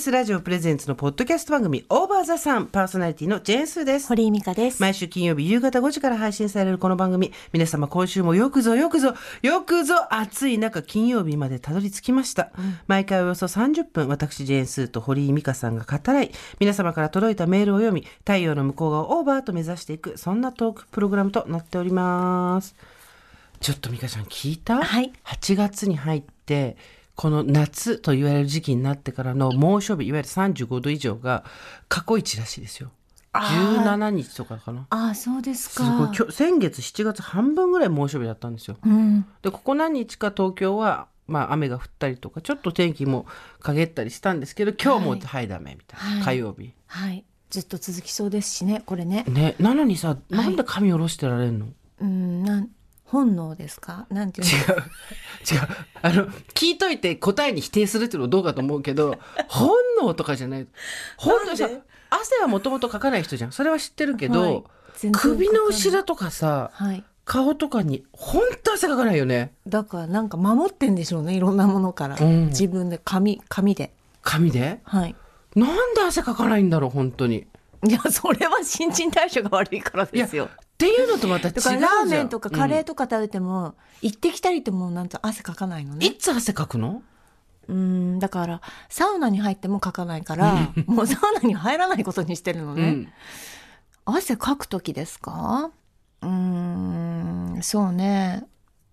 TBS ラジオプレゼンツのポッドキャスト番組オーバーザさんパーソナリティのジェーンスーです。堀井美香です。毎週金曜日夕方5時から配信されるこの番組。皆様今週もよくぞよくぞよくぞ暑い中金曜日までたどり着きました。毎回およそ30分私ジェーンスーと堀井美香さんが語らい皆様から届いたメールを読み太陽の向こう側をオーバーと目指していくそんなトークプログラムとなっております。ちょっと美香ちゃん聞いた、はい8月に入ってこの夏と言われる時期になってからの猛暑日いわゆる35度以上が過去一らしいですよ。17日とかかな。ああ、そうですすごいか。先月7月半分ぐらい猛暑日だったんですよ。うん。でここ何日か東京は、まあ、雨が降ったりとかちょっと天気も陰ったりしたんですけど今日もはいダメみたいな、はい火曜日。はい。ずっと続きそうですしね、これね。ねなのにさなんで髪下ろしてられんの、うん、なん、本能ですか？なんていうの？違う。違う。あの聞いといて答えに否定するっていうのはどうかと思うけど 本能とかじゃない。本能さなんで？汗はもともとかかない人じゃん。それは知ってるけど、はい。首の後ろとかさはい。顔とかに本当汗かかないよね。だからなんか守ってんでしょうね、いろんなものから。うん。自分で、紙、紙で。髪で？はい。なんで汗かかないんだろう本当に。いや、それは新陳代謝が悪いからですよ。っていうのとまた違うじゃんラーメンとかカレーとか食べても、行ってきたりともなんと汗かかないのうんね。いつ汗かくの？うん、だから、サウナに入ってもかかないから、もうサウナに入らないことにしてるのね。うん汗かく時ですかうーん、そうね。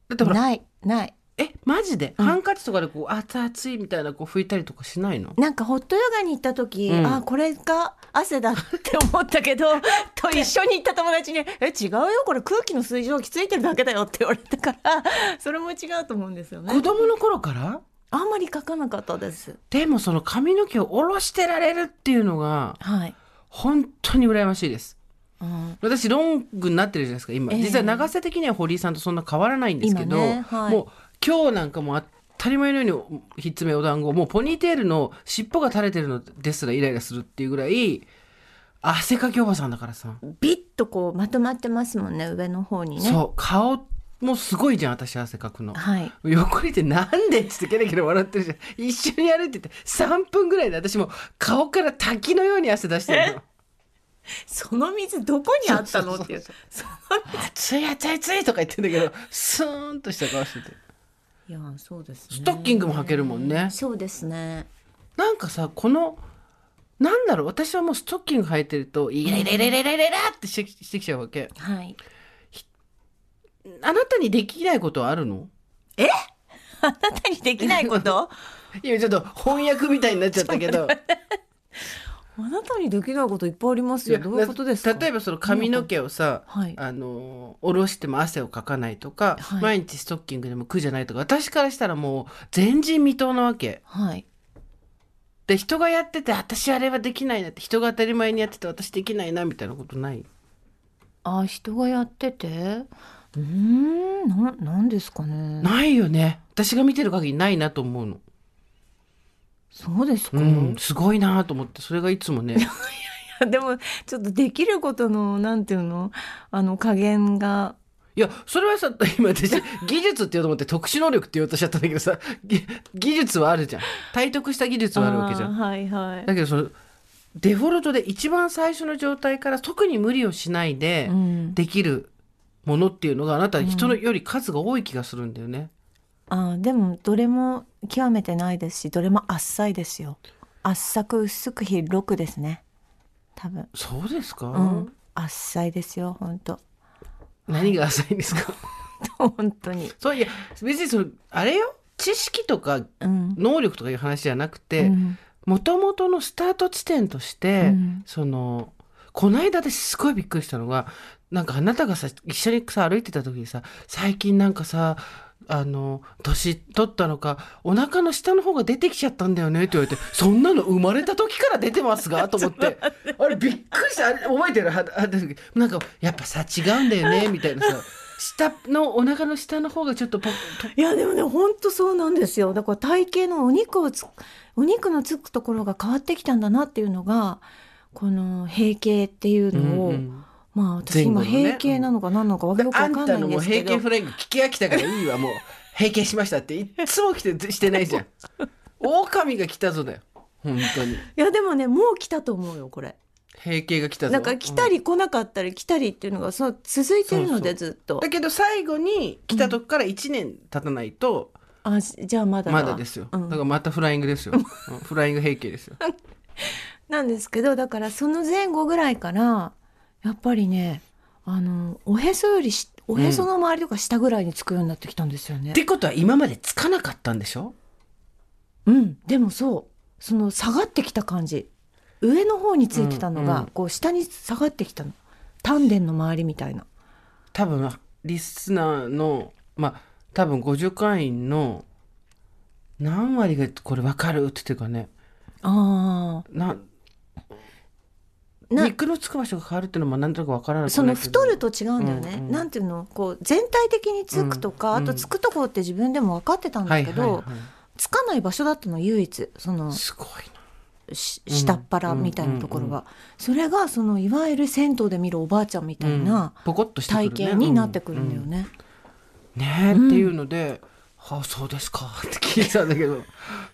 だってほらない、ない。えマジで、ハンカチとかでこう熱々いみたいなこう拭いたりとかしないの？なんかホットヨガに行った時、うん。あ、これが汗だって思ったけど、と一緒に行った友達に、え、違うよ、これ空気の水蒸気ついてるだけだよって言われたから、それも違うと思うんですよね。子。供の頃から？あんまり書かなかったです。でもその髪の毛を下ろしてられるっていうのがはい。本当に羨ましいです。うん、私ロングになってるじゃないですか今、ええ。実は長さ的には堀井さんとそんな変わらないんですけど、今ねはい。もう今日なんかもう当たり前のようにひっつめお団子もうポニーテールの尻尾が垂れてるのですらイライラするっていうぐらい汗かきおばさんだからさ、ビッとこうまとまってますもんね、上の方にね。そう顔もすごいじゃん私汗かくの。はい。横にいてなんでっつってケラケラ笑ってるじゃん。一緒に歩いてて3分ぐらいで私もう顔から滝のように汗出してるの。その水どこにあったの？っていう。そい熱い熱いとか言ってんだけど、スーンとした顔してて。いや、そうですね。ストッキングも履けるもんね。そうですね。なんかさ、この、なんだろう、私はもうストッキング履いてると、イライライライライライラってしてきちゃうわけ。はい。あなたにできないことはあるの？あなたにできないこと？今ちょっと翻訳みたいになっちゃったけど。あなたにできないこといっぱいありますよ。どういうことですか？例えばその髪の毛をさ、はい。あの下ろしても汗をかかないとか、はい。毎日ストッキングでも苦じゃないとか私からしたらもう前人未到なわけ。はい。で人がやってて私あれはできないなって人が当たり前にやってて私できないなみたいなことない？あ、人がやってて？うーん、な、なんですかね。ないよね。私が見てる限りないなと思うのそうですか、うんすごいなと思ってそれがいつもね。でも、ちょっとできることの、なんていうの？あの、加減が、いやそれはさ今私 技術って言おうと思って特殊能力って言おうとしちゃったんだけどさぎ技術はあるじゃん。体得した技術はあるわけじゃん。はいはい。だけどそのデフォルトで一番最初の状態から特に無理をしないでうん。できるものっていうのがあなた人のより数が多い気がするんだよね。あーでも、どれも極めてないですし、どれもあっさいですよ。浅く薄く広くですね。多分。そうですか、うん。あっさいですよ、本当何が浅いんですか？本当に。そういや別にそのあれよ？知識とかうん。能力とかいう話じゃなくうてんもともとのスタート地点として、うんそのこの間ですごいびっくりしたのがなんかあなたがさ一緒にさ歩いてた時にさ最近なんかさあの年取ったのかお腹の下の方が出てきちゃったんだよねって言われてそんなの生まれた時から出てますが と思って。あれびっくりした。あれ覚えてる？ははなんかやっぱさ違うんだよね みたいなさ。下のお腹の下の方がちょっとポポいやでもね本当そうなんですよ。だから体型のお肉をつお肉のつくところが変わってきたんだなっていうのがこの閉経っていうのを、うんうんまあ私今閉経なのか何なのかわけよくあわかんないんたのもうんですけど平均フライング聞き飽きたからいいわもう閉経しましたっていっつも来てしてないじゃん。狼が来たぞだよ。本当に。いやでもねもう来たと思うよこれ。閉経が来たぞ。なんか来たり来なかったり来たりっていうのがそう続いてるのでずっと。だけど最後に来た時から1年経たないとあじゃあまだだ。まだですよ、うん。だからまたフライングですよ、うん。フライング閉経ですよ。なんですけどだからその前後ぐらいからやっぱりねあのおへそよりしおへその周りとか下ぐらいにつくようになってきたんですよね。っ。てことは今までつかなかったんでしょ？うん、でもそう。その下がってきた感じ。上の方についてたのが、うんうんこう下に下がってきたの。丹田の周りみたいな。多分リスナーのまあ多分50会員の何割がこれ分かるって言ってるかね。あなな肉のつく場所が変わるっていうのも何となく分からなあその太ると違うんだよね、うんうんなんていうの？こう全体的につくとか、うんあとつくところって自分でも分かってたんはいだけど、はいはいつかない場所だったの唯一そのすごいな。し下っ腹みたいなところが、それがそのいわゆる銭湯で見るおばあちゃんみたいな体ね。型になってくるんだよね。うん。ねえ、っていうので「はあそうですか」って聞いてたんだけど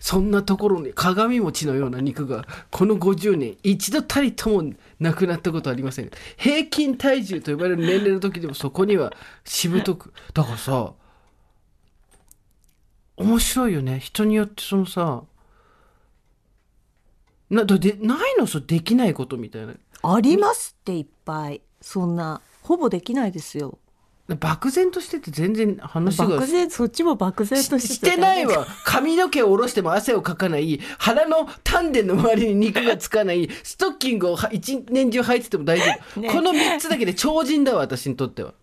そんなところに鏡餅のような肉がこの50年一度たりともなくなったことありません。平均体重と呼ばれる年齢の時でもそこにはしぶとくだからさ面白いよね。人によってそのさなだでないの？そうできないことみたいな。ありますっていっぱい。そんなほぼできないですよ。漠然としてて全然話が漠然そっちも漠然とししてしてないわ。髪の毛を下ろしても汗をかかない。腹の丹田の周りに肉がつかない。ストッキングをは一年中履いてても大丈夫、ね。この3つだけで超人だわ私にとっては。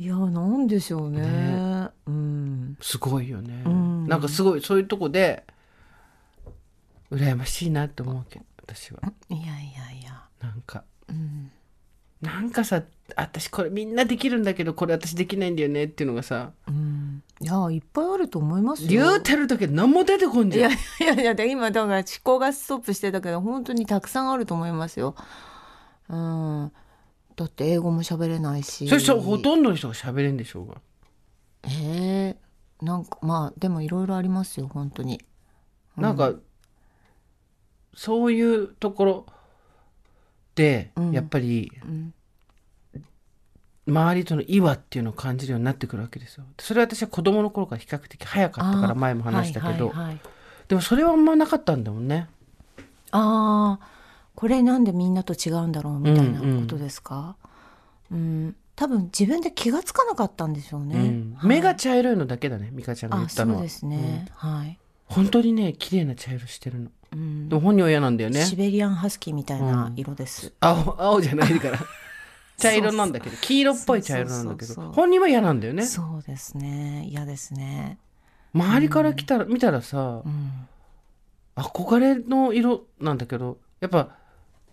いやなんでしょうね。ね。うん。すごいよね、ん。なんかすごいそういうとこで羨ましいなって思うわけ私は。いやいやいや。なんか。うん。なんかさ私これみんなできるんだけどこれ私できないんだよねっていうのがさうん、いやいっぱいあると思いますよ。言うてるだけ何も出てこんいやじゃんいやいやで今だから思考がストップしてたけど本当にたくさんあると思いますよ。うん、だって英語も喋れないし。それさほとんどの人が喋れんでしょうがえー、なんかまあでもいろいろありますよ本当に。なんか、そういうところで、うんやっぱりうん周りとの岩っていうのを感じるようになってくるわけですよ。それは私は子供の頃から比較的早かったから前も話したけど、はいはいはいでもそれはあんまなかったんだもんね。ああこれなんでみんなと違うんだろうみたいなことですか、うん。多分自分で気がつかなかったんでしょうね、うん。はい。目が茶色いのだけだね美香ちゃんが言あったのは。そうですね、はい、うん本当にね綺麗な茶色してるの。うん。でも本人は嫌なんだよね。シベリアンハスキーみたいな色です、青青じゃないから。茶色なんだけど黄色っぽい茶色なんだけど本人は嫌なんだよね。そうですね。嫌ですね。周りから来たら見たらさ、うん。憧れの色なんだけどやっぱ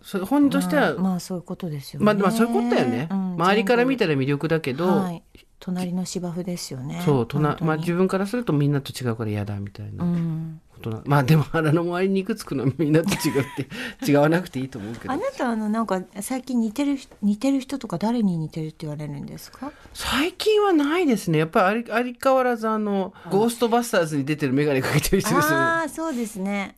それ本人としては、まあ、まあそういうことですよね。まあ、まあそういうことだよね、うん周りから見たら魅力だけど、はい、隣の芝生ですよね。そうとな本当に。まあ、自分からするとみんなと違うから嫌だみたいなうん。まあでも腹の周りに肉つくのはみんなと違うって 違わなくていいと思うけど。あなたあのなんか最近似てる似てる人とか誰に似てるって言われるんですか？最近はないですね。やっぱり相相変わらずあのゴーストバスターズに出てる眼鏡かけてる人ですよね。ああそうですね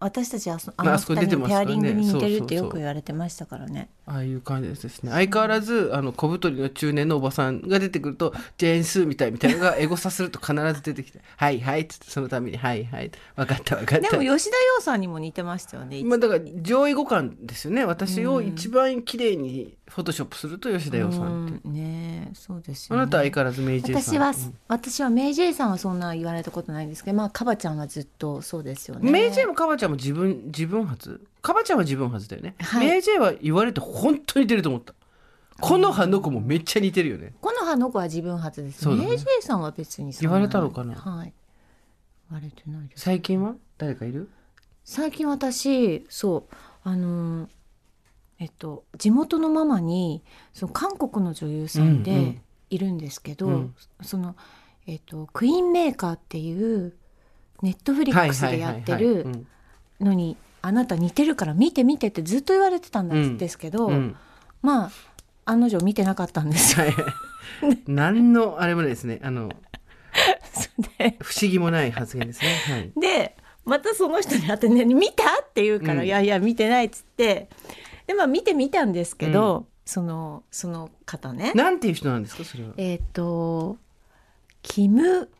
私たちあそあまあの二人のペアリングに似てるってよく言われてましたからね。ああいう感じですね。相変わらずあの小太りの中年のおばさんが出てくるとジェーン・スーみたいみたいなのが エゴサすると必ず出てきて「はいはい」っつってそのために「はいはい」分かった分かった。でも吉田羊さんにも似てましたよねまあだから上位互換ですよね。私を一番綺麗にフォトショップすると吉田羊さんって。ねえそうですよね。あなたは相変わらずメイジェイさん。私は、うん。私はメイジェイさんはそんな言われたことないんですけどまあカバちゃんはずっとそうですよね。メイジェイもカバちゃんも自分自分発？カバちゃんは自分発だよね、はい。メイジェイは言われて本当に似てると思った。この葉の子もめっちゃ似てるよね。この葉の子は自分初です、そうだね。メイジェイさんは別にそん言われたのかな？はい。言われてないです。最近は？誰かいる？最近私そうあのーえっと地元のママにその韓国の女優さんうんうでん。いるんですけど、うん。そのえっとクイーンメーカーっていうネットフリックスでやってるうん。のにあなた似てるから見て見てってずっと言われてたんうんですけど、うん。まあ案の定見てなかったんです。何のあれもないですね。あので不思議もない発言ですね。はい。でまたその人に会ってね「見た?」って言うから「うん。いやいや見てない」っつってでまあ見てみたんですけど、そのその方ね。なんていう人なんですかそれは。えっ、とキム・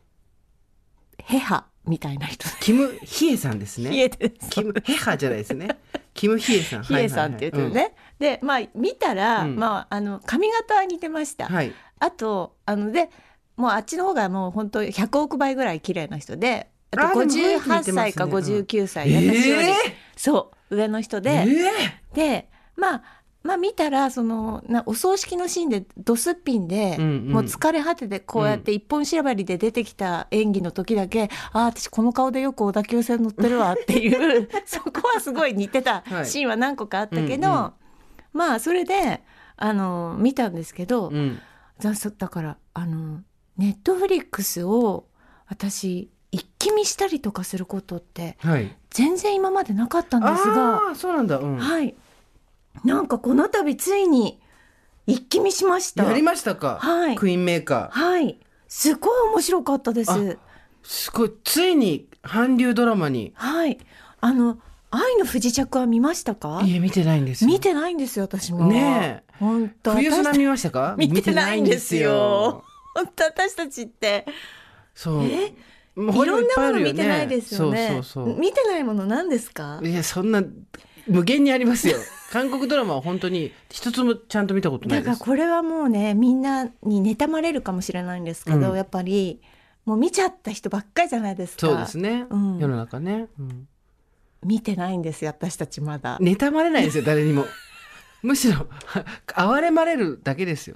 ヘハみたいな人。キム・ヒエさんですヒねエです。キム・ヘハじゃないですね。キム・ヒエさん。ヒエさんって言ってるね、はいでまあ見たら、うん。まああの髪型は似てました、はい。はいあとあのでもうあっちの方がもう本当100億倍ぐらい綺麗な人であとあでも雰囲気似てますね。58歳か59歳、うん私より、えそう上の人えで、えでまあまあ見たらそのなお葬式のシーンでドスッピンで、うんうん。もう疲れ果ててこうやって一本縛りで出てきた演技の時だけ、ああ私この顔でよく小田急線乗ってるわっていう そこはすごい似てたはい。シーンは何個かあったけど、うんうん。まあそれであの見たんですけど、うん。だからあのネットフリックスを私一気見したりとかすることってはい。全然今までなかったんですが。ああそうなんだ。うん。はい。なんかこの度ついに一気見しました。やりましたか？はいクイーンメーカーはい。すごい面白かったです。あすごいついに韓流ドラマにはい。あの愛の不時着は見ましたか？いえ見てないんですよ見てないんですよ私も。ねえ本当。冬私空見ましたか？見てないんですよ本当私たちってそうえ？いろんなもの見てないですよね。そうそうそう見てないもの何ですか？いやそんな無限にありますよ韓国ドラマは本当に一つもちゃんと見たことないです。だからこれはもうねみんなに妬まれるかもしれないんですけど、うん。やっぱりもう見ちゃった人ばっかりじゃないですか。そうですね、うん。世の中ね、うん、見てないんですよ私たちまだ。妬まれないですよ 誰にも。むしろ 哀れまれるだけですよ。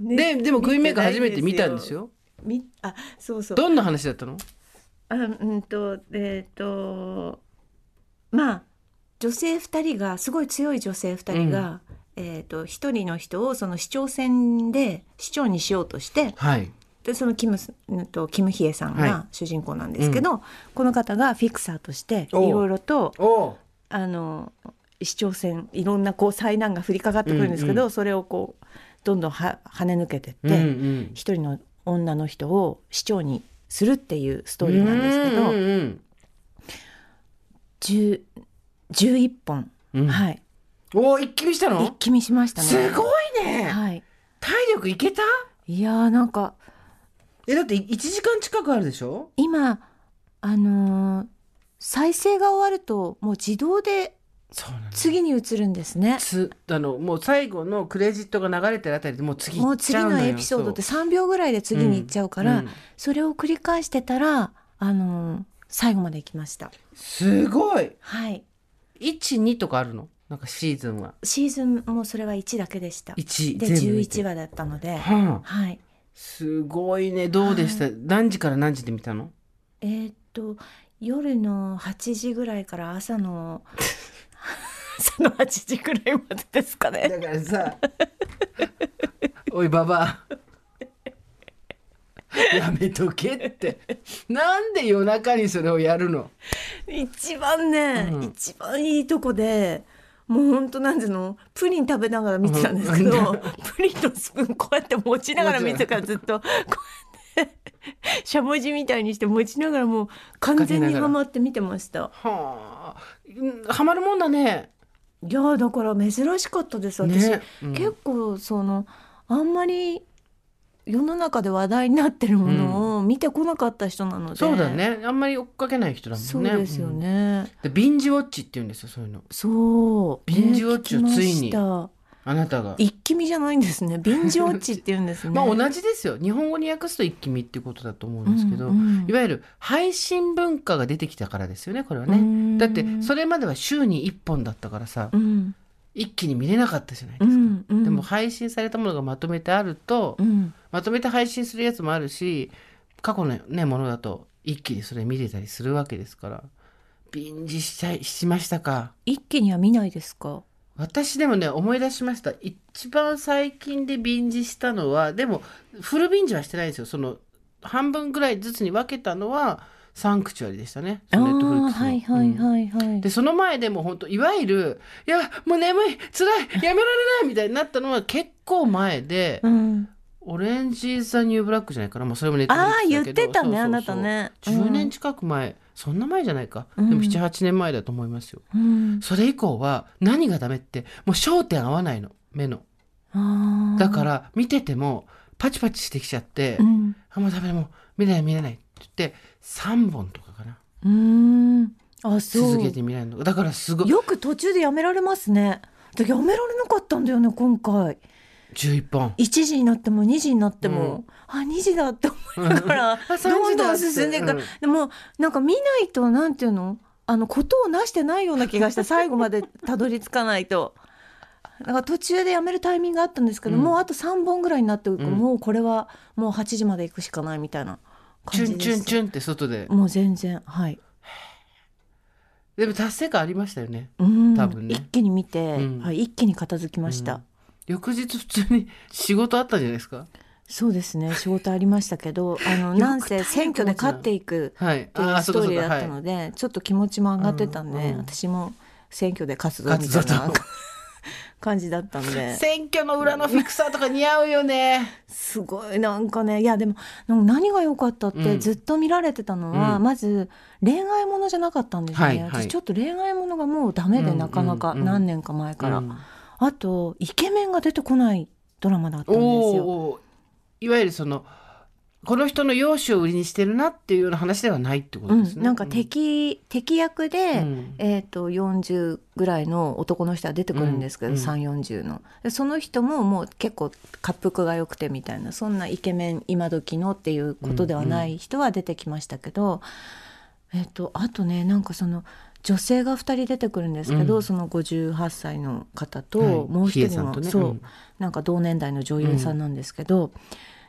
ででもクイーンメーカー初めて見たんです。よ。みあそうそう。どんな話だったの？あうんとえっ、とまあ女性2人がすごい強い女性2人が、えっ、と1人の人をその市長選で市長にしようとしてはい。でそのキムスうんとキムヒエさんはが主人公なんですけど、この方がフィクサーとしていろいろとあの市長選いろんなこう災難が降りかかってくるんですけど、うんうそれをこうどんどんは跳ね抜けてって、うんうん。一人の女の人を市長にするっていうストーリーなんですけど、うんうん10 11本、うん。はい。おお一気見したの？一気見しましたね。すごいね。はい、体力いけた？いやーなんか。えだって1時間近くあるでしょ？今あのー再生が終わるともう自動で次に移るんですね。つあのもう最後のクレジットが流れてるあたりでもう次もう次のエピソードって3秒ぐらいで次に行っちゃうから、うんうん。それを繰り返してたらあのー最後まで行きました。すごい。はい。12とかあるの？なんかシーズンは。シーズンもそれは1だけでした。1で全部見て。11話だったので、はあ、はい。すごいね。どうでした、何時から何時で見たの？えーっと夜の8時ぐらいから朝の 朝の8時ぐらいまでですかね。だからさおいババア やめとけって。なんで夜中にそれをやるの？一番ね、うん。一番いいとこで。もう本当なんていうの？プリン食べながら見てたんですけど、うん。プリンのスプーンこうやって持ちながら見てたからずっとこうやってしゃもじみたいにして持ちながらもう完全にハマって見てました。はあ。うんハマるもんだね。いやーだから珍しかったです私、ねうん。結構そのあんまり世の中で話題になってるものを見てこなかった人なので、そうだね。あんまり追っかけない人だもんね。そうですようん。ね、でビンジウォッチって言うんですよそういうの。そう。ビンジウォッチをねついに。あなたが。一気見じゃないんですね。ビンジウォッチって言うんですね。まあ同じですよ。日本語に訳すと一気見っていうことだと思うんですけど、うんうん。いわゆる配信文化が出てきたからですよねこれはね。うん。だってそれまでは週に1本だったからさうん一気に見れなかったじゃないでうすか、んうん。でも配信されたものがまとめてあると、うん。まとめて配信するやつもあるし過去のねものだと一気にそれ見れたりするわけですからビンジしちゃいしましたか。一気には見ないですか？私でもね思い出しました。一番最近でビンジしたのはでもフルビンジはしてないんですよ。その半分ぐらいずつに分けたのはサンクチュアリでしたね。そのネットフリックスの。はいはいうんはい。はい、でその前でも本当いわゆる「いやもう眠い辛いやめられない」みたいになったのは結構前で、うん。オレンジ・ザ・ニュー・ブラックじゃないかな、まあ、それもネットフリッああ言っクスだけど。てたねそうそうそう。あなたね。10年近く前、そんな前じゃないか、うん。でも78年前だと思いますよ。うん。それ以降は何がダメってもう焦点合わないの。目の。だから見ててもパチパチしてきちゃって、うん。あもうダメだもう見れない見れないって言って3本とかかな。うーん。あそう。続けて見ないの。だからすごい。よく途中でやめられますね。でやめられなかったんだよね今回。11本。1時になっても2時になっても、あ2時だって思いながら あ3どんどん進んでいく。から、うん。でもなんか見ないとなんていうの？あのことをなしてないような気がして 最後までたどり着かないと。だから途中でやめるタイミングがあったんですけど、うん。もうあと3本ぐらいになってうん。もうこれはもう8時まで行くしかないみたいなチュンチュンチュンって外で。もう全然はい、でも達成感ありましたよね。うん。多分ね。一気に見て、うん。はい、一気に片付きました、うん。翌日普通に仕事あったんじゃないですか。そうですね。仕事ありましたけどあのなんせ選挙で勝っていくはい。っていうあストーリーだったはい。ので、ちょっと気持ちも上がってたんで、うん。うん。私も選挙で活動みたいな感じだったんで。選挙の裏のフィクサーとか似合うよね。すごいなんかねいやでも何が良かったって、うん。ずっと見られてたのは、うん。まず恋愛ものじゃなかったんですね、はいはい。私ちょっと恋愛ものがもうダメで、うんなかなか何年か前から、うん。あとイケメンが出てこないドラマだったんですよ。いわゆるそのこの人の容姿を売りにしてるなっていうような話ではないってことですね。うん、なんか敵,、敵役で、うん。えー、と40ぐらいの男の人は出てくるんですけど、うん。3 4 0の。でその人ももう結構滑腹が良くてみたいなそんなイケメン今時のっていうことではない人は出てきましたけど、えー、とあとねなんかその女性が2人出てくるんですけど、うん。その58歳の方と、はい。もう一人も、さんとね。そう、うん。なんか同年代の女優さんなんですけど、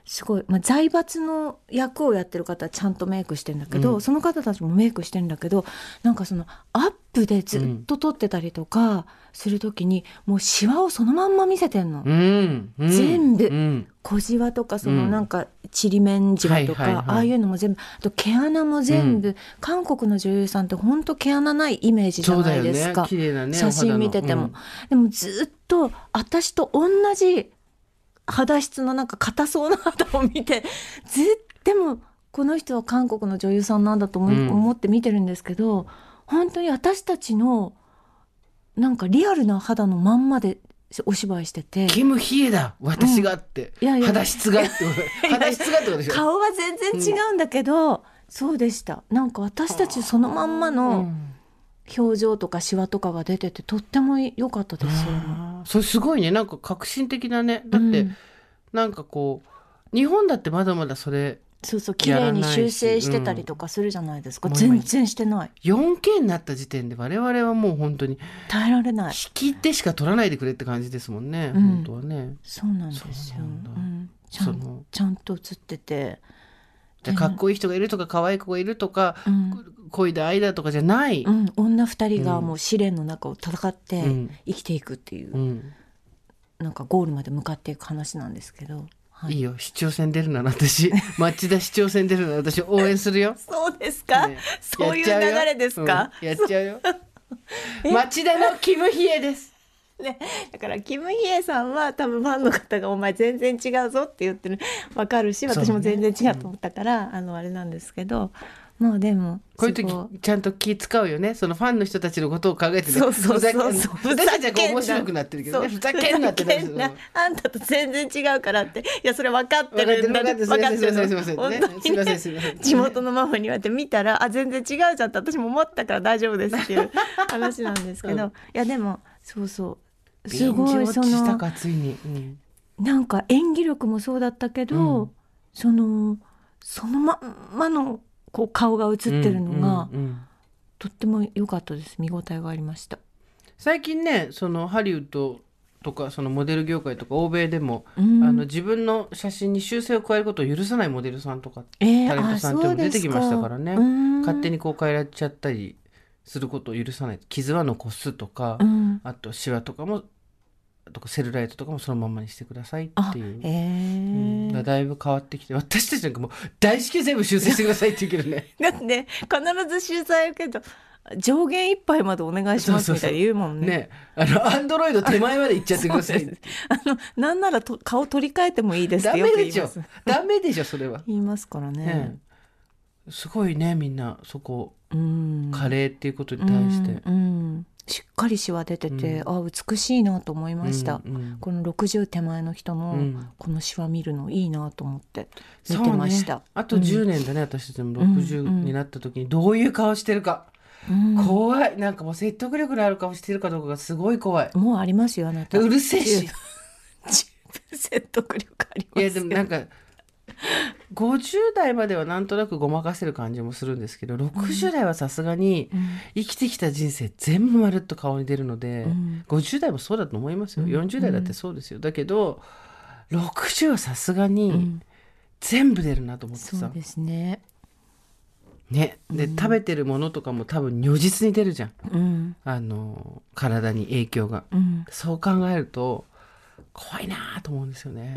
すごい、まあ、財閥の役をやってる方はちゃんとメイクしてんだけど、うん。その方たちもメイクしてんだけどなんかそのアップでずっと撮ってたりとかする時に、もうシワをそのまんま見せてんの。うんうん。全部。うん。小じわとかそのうん。なんかちりめんじわとか、ああいうのも全部あと毛穴も全部、韓国の女優さんってほんと毛穴ないイメージじゃないですか。綺麗なね写真見てても、でもずっと私と同じ肌質のなんか硬そうな肌を見てずっでもこの人は韓国の女優さんなんだと思,、うん。思って見てるんですけど本当に私たちのなんかリアルな肌のまんまでお芝居してて。キム・ヒエだ。私がって、いやいや。肌質がって。肌質がってことでしょ。顔は全然違うんだけど、そうでした。なんか私たちそのまんまうのん表情とかシワとかが出ててとっても良かったですよ。それすごいね。なんか革新的だね。だって、うんなんかこう日本だってまだまだそれそうそう綺麗に修正してたりとかするじゃないですか、うん。全然してない。4K になった時点で我々はもう本当に耐えられない。引き手しか取らないでくれって感じですもんね、うん。本当はね。そうなんですよ。ちゃんちゃんと映ってて、じゃあかっこいい人がいるとか可愛い子がいるとか、うん。恋だ愛だとかじゃない、うん、女二人がもう試練の中を戦ってうん。生きていくっていう、うん。なんかゴールまで向かっていく話なんですけど、はい。いいよ。市長選出るなら私。町田市長選出るなら私応援するよ。そうですか、ね。そういう流れですか、うん。やっちゃうよ。町田のキムヒエですね、だからキム・ヒエさんは多分ファンの方が「お前全然違うぞ」って言ってる。わかるし私も全然違うと思ったから、あのあれなんですけど。まあでもこういう時ちゃんと気使うよね。そのファンの人たちのことを考えてね。そうそうそうそう。ふざけ私たちはこう面白くなってるけどね。ふざけんなってなあんたと全然違うからって。いやそれ分かってる。んだ分かってる。すいませんね。地元のママに言われて見たらあ全然違うじゃんって私も思ったから大丈夫ですっていう話なんですけど、うん。いやでもそうそうすごいそのなんか演技力もそうだったけど、うん。そのそのまんまのこう顔が映ってるのが、うんうんうん。とっても良かったです。見応えがありました。最近ねそのハリウッドとかそのモデル業界とか欧米でも、うん。あの自分の写真に修正を加えることを許さないモデルさんとかえータレントさんって出てきましたからね。勝手にこう変えられちゃったりすることを許さない。傷は残すとか、うん。あとシワとかもとかセルライトとかもそのままにしてくださいあっていう。えうん。ーだだいぶ変わってきて私たちなんかもう大至急全部修正してくださいって言うけどね。だってね必ず取材受けると上限一杯までお願いしますみたいに言うもんね。ね。あのアンドロイド手前まで行っちゃってください。あのなんならと顔取り替えてもいいですっダメでしょ。ダメでしょそれは、言いますからね。ね。すごいねみんなそこ。うん。カレーっていうことに対して、うんうんしっかりシワ出てて、あ美しいなと思いました。うんうん。この60手前の人のうん。このシワ見るのいいなと思って見てました。ね、あと10年だね、私たちもうん60になった時に。どういう顔してるか、うん。怖い。なんかもう説得力のある顔してるかどうかがすごい怖い。もうありますよあなた。うるせえし。説得力ありますよ。いやでもなんか 50代まではなんとなくごまかせる感じもするんですけど60代はさすがにうん。生きてきた人生全部まるっと顔に出るので、うん。50代もそうだと思いますよ。うん。40代だってそうですよ。だけど60はさすがうにん。全部出るなと思ってさ、そうですね。ね。で、うん。食べてるものとかも多分如実に出るじゃん。うん。あの体に影響が。うん。そう考えると怖いなと思うんですよね、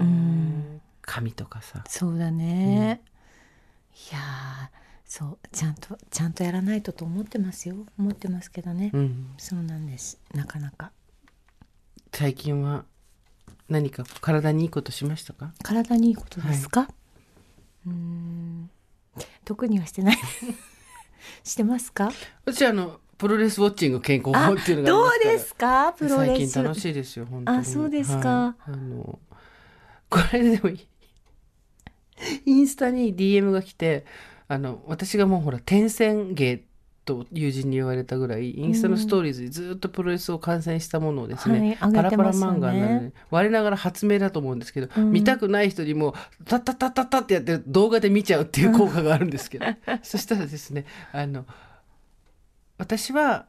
うん髪とかさ。そうだね。いやーそうちゃんとちゃんとやらないとと思ってますよ。思ってますけどね。うん。そうなんです。なかなか。最近は何か体にいいことしましたか？体にいいことですか？うーん。特にはしてない。してますか？私あのプロレスウォッチング健康法っていうのがどうですか？プロレス。最近楽しいですよ本当に。あそうですか。はい。あのこれでもいいインスタに DM が来てあの私がもうほら天線芸と友人に言われたぐらいインスタのストーリーズにずっとプロレスを観戦したものをですね、はいパラパラ漫画なので我ながら発明だと思うんですけど、うん。見たくない人にもタッタッタッタッタってやってる動画で見ちゃうっていう効果があるんですけど、そしたらですねあの私は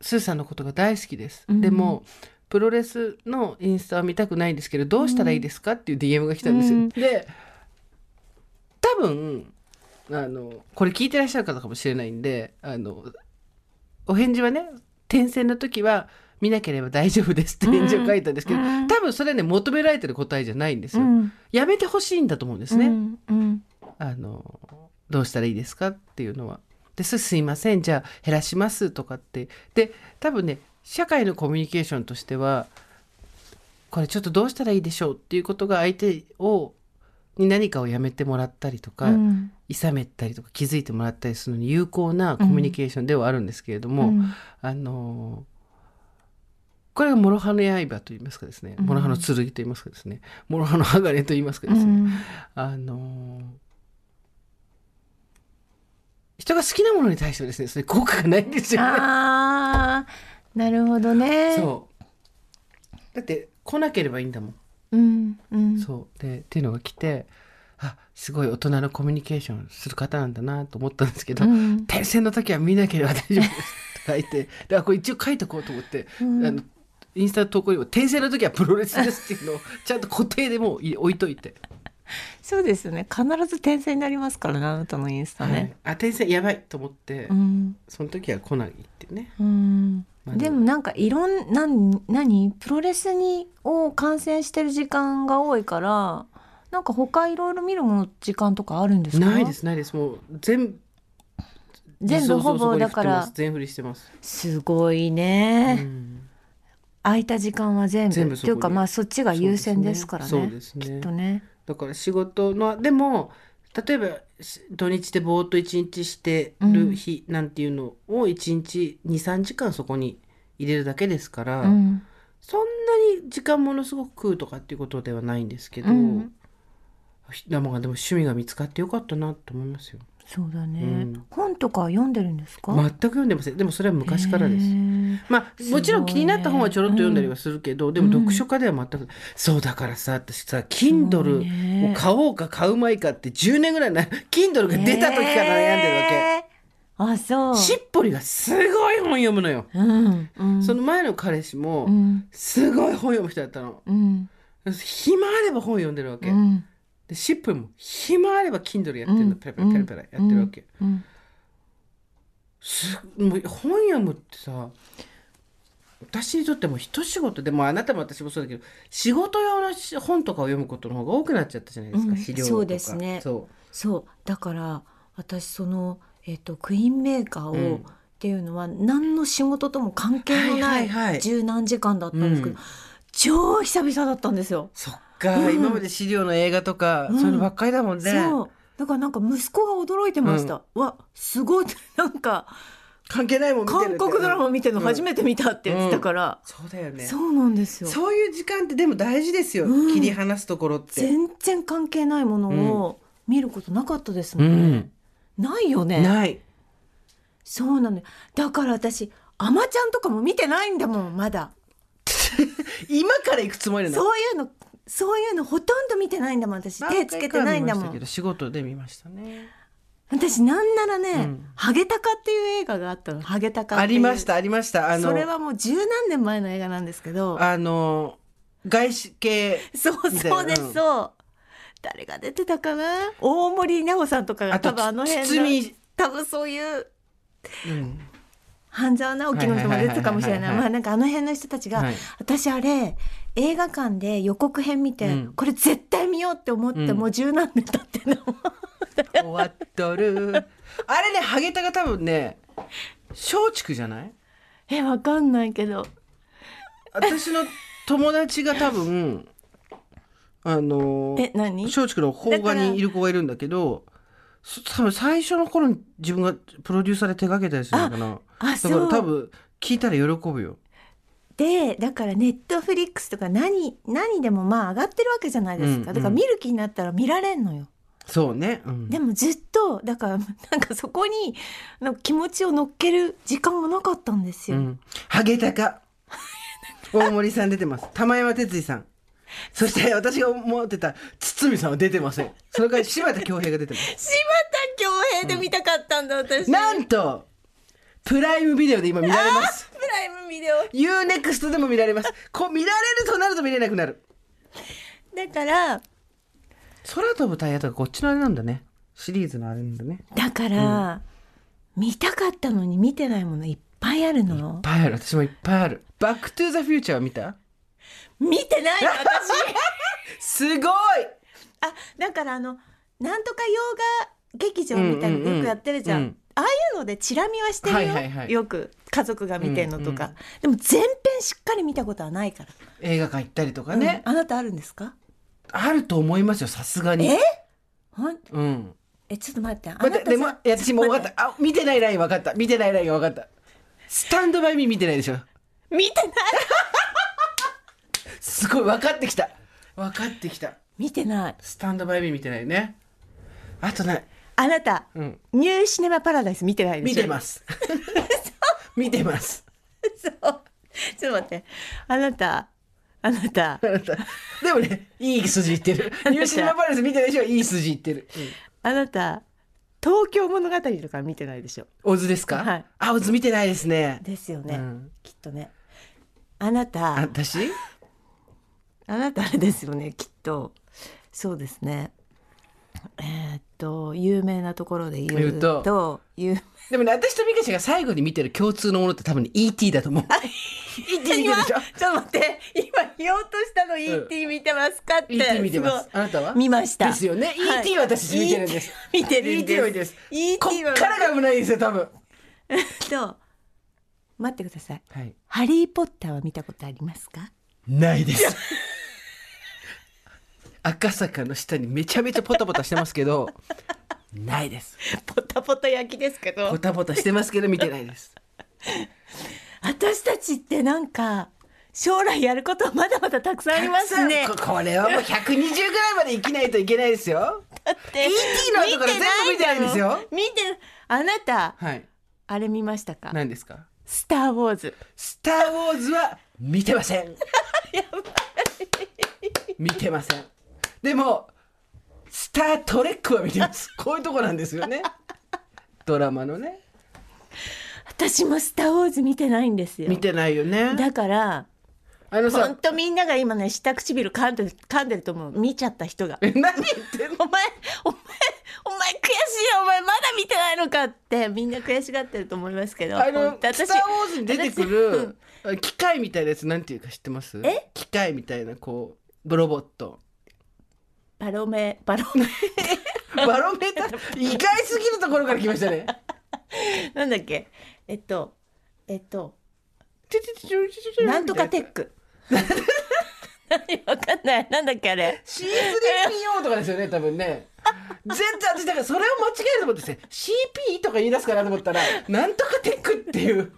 スーさんのことが大好きです、うん。でもプロレスのインスタは見たくないんですけどどうしたらいいですかっていう DM が来たんですよ、うん。で多分あのこれ聞いてらっしゃる方かもしれないんであのお返事はね転戦の時は見なければ大丈夫ですって返事を書いたんですけど、うん。多分それはね求められてる答えじゃないんですよ、うん。やめてほしいんだと思うんですね、うんうん。あのどうしたらいいですかっていうのは。ですすいませんじゃあ減らしますとかって。で多分ね社会のコミュニケーションとしてはこれちょっとどうしたらいいでしょうっていうことが相手をに何かをやめてもらったりとか、うん。いさめたりとか気づいてもらったりするのに有効なコミュニケーションではあるんですけれども、うん。あのこれが諸刃の刃と言いますかですね、うん。諸刃の剣と言いますかですね。諸刃の鋼と言いますかですね、うん。あの人が好きなものに対してはですねそれ効果がないんですよ。ね。あーなるほどね。そう。だって来なければいいんだもん。うんうん。そうでっていうのが来てあすごい大人のコミュニケーションする方なんだなと思ったんですけど、うん転戦の時は見なければ大丈夫ですって書いてであこれ一応書いとこうと思って、うんあのインスタの投稿にも転戦の時はプロレスですっていうのをちゃんと固定でもうい置いといて、そうですよね。必ず転生になりますからね、あなたのインスタはいね。あ転戦やばいと思って、うん。その時は来ないってね。うん。まあ。でもなんかいろんなん何プロレスにを観戦してる時間が多いからなんか他いろいろ見るもの時間とかあるんですか？ないですないです。もう全全部ほぼだから。全振りしてます。すごいうん。ね、空いた時間は全部。全部っていうかまあそっちが優先ですからね。そうですね。きっとね。だから仕事のでも例えばし土日でぼーっと一日してる日なんていうのを一日23時間そこに入れるだけですから、うん。そんなに時間ものすごく食うとかっていうことではないんですけど、うん。ひでもでも趣味が見つかってよかったなと思いますよ。そうだね、うん。本とか読んでるんですか？全く読んでません。でもそれは昔からです。まあもちろん気になった本はちょろっと読んだりはするけど、でも読書家では全く、そうだからさ私さ Kindle を買おうか買うまいかって10年ぐらいな Kindle が出た時から悩んでるわけ。あそう。しっぽりがすごい本読むのよ。うんうん。その前の彼氏もうん。すごい本読む人だったの。うん暇あれば本読んでるわけ。うん。でしっぽりも暇あれば Kindle やってるの、うん。ペラペラペラペラやってるわけ。うんすもう本読むってさ私にとっても一仕事でもあなたも私もそうだけど仕事用のし本とかを読むことの方が多くなっちゃったじゃないですか、うん資料とか。そうですね。そそう。だから私その、えっとクイーンメーカーを、うん。っていうのは何の仕事とも関係のなはい十何時間だったんですけど、うん。超久々だったんですよ。そっか、うん。今まで資料の映画とか、うんそういうのばっかりだもんね。そうだからなんか息子が驚いてました。わすごい。なんか関係ないもん見てるって。韓国ドラマ見てるの初て、めて見たって言ってたから、そうだよね。そうなんですよ。そういう時間ってでも大事ですよ、うん。切り離すところって。全然関係ないものを見ることなかったですもうん。ね。ないよね。ない。そうなのよ。だから私アマちゃんとかも見てないんだもんまだ。今から行くつもりなの？そういうのそういうのほとんど見てないんだもん私。手つけてないんだもん。仕事で見ましたね。私なんならね、うんハゲタカっていう映画があったの。ハゲタカありましたありました。あのそれはもう十何年前の映画なんですけど。あの外資系そうそうです、うんそう。誰が出てたかな？大森奈緒さんとかが多分あの辺の堤多分そういううん半沢直樹の人も出てたかもしれない。まあなんかあの辺の人たちが、はい。私あれ映画館で予告編見て、うん。これ絶対見ようって思って、うん。もう十何年経ってるの。終わっとる。あれねハゲタが多分ね松竹じゃない？えわかんないけど。私の友達が多分あのえ何？松竹の邦画にいる子がいるんだけどそ多分最初の頃に自分がプロデューサーで手掛けたりするのかな。だからあそう。多分聞いたら喜ぶよ。でだからネットフリックスとか何何でもまあ上がってるわけじゃないですか、うんうん。だから見る気になったら見られんのよ。そうね、うん、でもずっとだからなんかそこにの気持ちを乗っける時間もなかったんですよ、うん、ハゲタカ。大森さん出てます。玉山哲司さん そして私が思ってた堤さんは出てません。それから柴田恭平が出てます。柴田恭平で見たかったんだ、私。なんとプライムビデオで今見られます。プライムビデオ。 U-NEXT でも見られます。こう見られるとなると見れなくなる。だから空飛ぶタイヤとかこっちのあれなんだね。シリーズのあれなんだね。だから、見たかったのに見てないものいっぱいあるいっのぱいある。私もいっぱいある。バックトゥーザフューチャーは見た？見てないの私。すごい。あだからあのなんとか洋画劇場みたいなのよくやってるじゃん、うん。うんうんああいうのでチラ見はしてるよ、はいはいはい。よく家族が見てんのとか、うんうんでも全編しっかり見たことはないから、映画館行ったりとかね、うん。あなたあるんですか？あると思いますよさすがに。え？ほん？うん。えちょっと待って。あなた待ってでも私もう分かった。あ見てないライン分かった。見てないラインが分かった。スタンドバイミー見てないでしょ。見てないすごい分かってきた。分かってきた。見てない。スタンドバイミー見てないね。あとねあなたうん。ニューシネマパラダイス見てないでしょ見てます。見てます。そうちょっと待って。あなたあなた。あなた。でもねいい筋いってる。ニューシネマパレス見てないでしょいい筋いってる、あなた東京物語とか見てないでしょ？オズですか、はい。あオズ見てないですね。ですよね、うん。きっとね。あなあた私？あなたあれですよねきっと。そうですね。えーっと有名なところで言うとと。有でもね私とミカシが最後に見てる共通のものって多分ね ET だと思う。ET ちょっと待って。今言おうとしたの ET 見てますかって、ET 見てます。あなたは？見ました。ですよね、はい。ET 私見てるんです。ET 見てるん ET は見てす。ET こっからが危ないですよ多分。と待ってください。はい。ハリーポッターは見たことありますか？ないです 赤坂の下にめちゃめちゃポタポタしてますけど ないです。ポタポタ焼きですけど。ポタポタしてますけど見てないです。私たちってなんか将来やることはまだまだたくさんありますね。ここれはもう120ぐらいまで生きないといけないですよ。だって ET の後から全部見てないんですよ。見てるあなたはい。あれ見ましたか？何ですか？スター・ウォーズ。スター・ウォーズは見てません。見てませんでもスター・トレックは見てます。こういうとこなんですよね。ドラマのね。私もスター・ウォーズ見てないんですよ。見てないよね。だからあのさとみんなが今ね下唇噛んでる噛んでると思う見ちゃった人が。え何言ってんの？お前お前お前悔しいよ。お前まだ見てないのかってみんな悔しがってると思いますけど。あの本当「スター・ウォーズ」に出てくる機械みたいなやつなんていうか知ってます？え？機械みたいなこうロボットバロメバロメ。バロメーター？意外すぎるところから来ましたね。なんだっけ？えっとえっとなんとかテック何わかんないなんだっけあれ C3PO とかですよね多分ね全然私だからそれを間違えると思ってて CP とか言い出すかなと思ったらなんとかテックっていう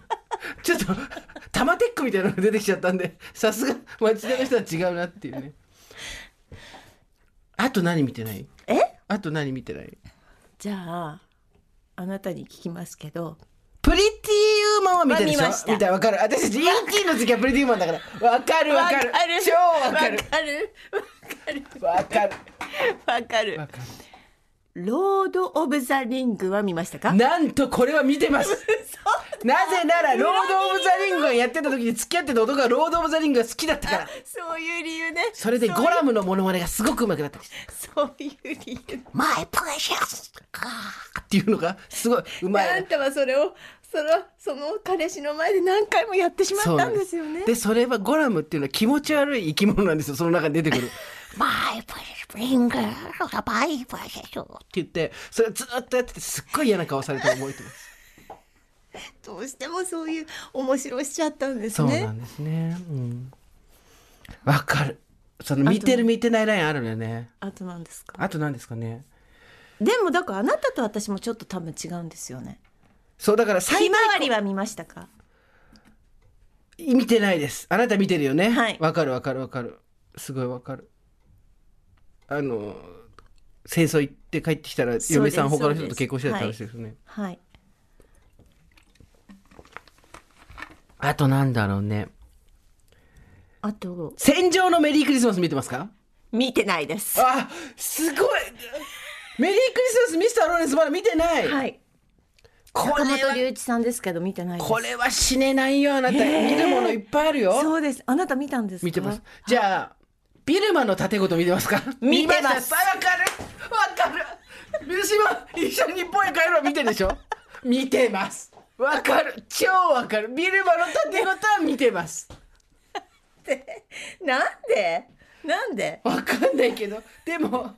ちょっとタマテックみたいなのが出てきちゃったんでさすが町田の人は違うなっていうねあと何見てない？え？あと何見てない？じゃああなたに聞きますけどプリティウーマンは見てるでしょ？まあ見たわかる。私たち ET の時はプリティウーマンだから。わかるわかる。超わかる。わかる。わかる。わかる。わかロード・オブ・ザ・リングは見ましたか？るなんとこれは見てますなぜならロード・オブ・ザ・リングがやってた時に付き合ってた男がロード・オブ・ザ・リングが好きだったから。そういう理由ね。それでゴラムのモノマネがすごく上手くなったりしてそういう理由「My precious!」っていうのがすごい。うまいあんたはそれをそのその彼氏の前で何回もやってしまったんですよね。でそれはゴラムっていうのは気持ち悪い生き物なんですよ。その中に出てくる「マイプレシャスリング。マイプレシャス」って言ってそれをずっとやっててすっごい嫌な顔されて覚えてます どうしてもそういう面白しちゃったんですね。そうなんですね。うん。わかる。その見てる見てないラインあるのよね。あと何ですか？あと何ですかね。でもだからあなたと私もちょっと多分違うんですよね。そうだからひ最まわりは見ましたか？見てないです。あなた見てるよね。はい。わかるわかるわかる。すごいわかる。あの戦争行って帰ってきたらす嫁さん他の人と結婚してた話ですよね、はいあとなんだろうね。あと。戦場のメリークリスマス見てますか？見てないです。あすごい。メリークリスマスミスターローレンスまだ見てない、はい。こ坂れは本龍一さんですけど見てないです。これは死ねないよあなた、見るものいっぱいあるよ。そうです。あなた見たんですか？見てます。じゃあビルマの縦ごと見てますか？見てます。わかる。わかる。水島一緒に日本へ帰るの見てるでしょ？見てますわかる。超わかる。ビルマの縦ごとは見てます。なんで？なんで？わかんないけど。でも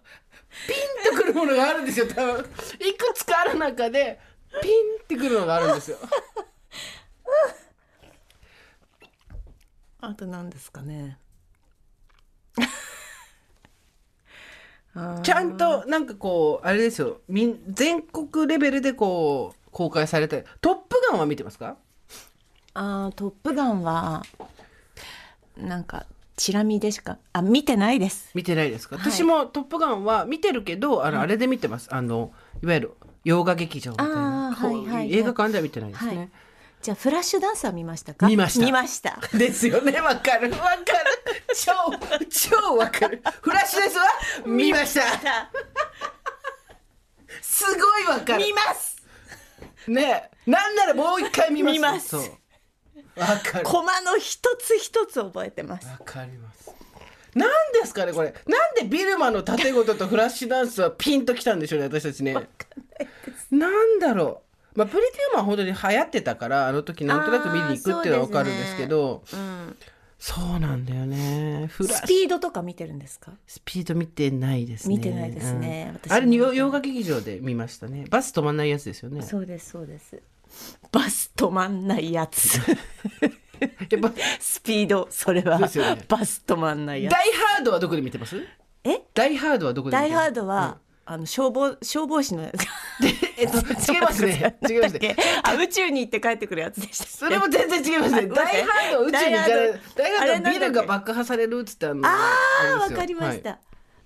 ピンとくるものがあるんですよ。多分。いくつかある中でピンってくるのがあるんですよ。あと何ですかね？ちゃんとなんかこうあれですよ。全国レベルでこう公開されて「トップガン」は見てますか？あートップガンはなんかチラ見でしかあ見てないです。見てないですか、はい。私も「トップガン」は見てるけどあの、あれで見てます。あのいわゆる洋画劇場みたいな、はいはいはい。映画館では見てないですね、はい。じゃあフラッシュダンスは見ましたか？見ました。見ました。ですよね。わかる。わかる。超超わかる。フラッシュですわ。見ました。すごいわかる。見ますねなんならもう一回見ます。見ます。わかる。コマの一つ一つ覚えてます。わかります。なんですかねこれ。なんでビルマの縦ごととフラッシュダンスはピンときたんでしょうね私たちね。なんだろう。まあプリティウーマンは本当に流行ってたからあの時なんとなく見に行くっていうのはわかるんですけど。うんそうなんだよね。スピードとか見てるんですか？スピード見てないですね。見てないですねうん。あれ洋洋画劇場で見ましたね。バス止まんないやつですよね。そうですそうです。バス止まんないやつ。やっぱ。スピードそれは、ね。バス止まんないやつ。ダイハードはどこで見てます？え？ダイハードはどこで見ダイてます？ハードは、あの消防消防士のやつ。えっと違いますね。違いますね。あ宇宙に行って帰ってくるやつでしたそれも全然違いますね。あダイハードは宇宙に行かない。ダイハードはビルが爆破されるっつってあの。ああわかりまし。た、はい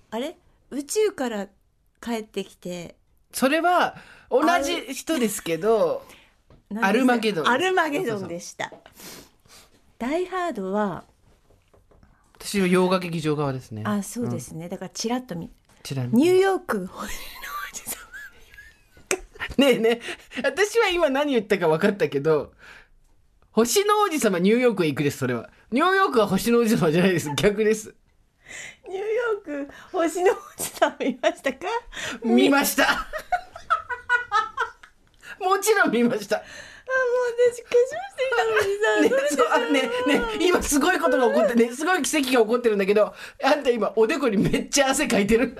あれ？宇宙から帰ってきて。それは同じ人ですけど、アルマゲドンアルマゲドンでした。ダイハードは私は洋画劇場側ですね。あそうですね、だからチラッと見ちらニューヨーク星の王子様ねえねえ、私は今何言ったか分かったけど、星の王子様ニューヨークへ行くです、それは。ニューヨークは星の王子様じゃないです。逆です。ニューヨーク星の王子様見ましたか？見ました。ちろん見ました。あもう私化粧してたのにさ、ね、そうあねね今すごいことが起こってねすごい奇跡が起こってるんだけど あんた今おでこにめっちゃ汗かいてる。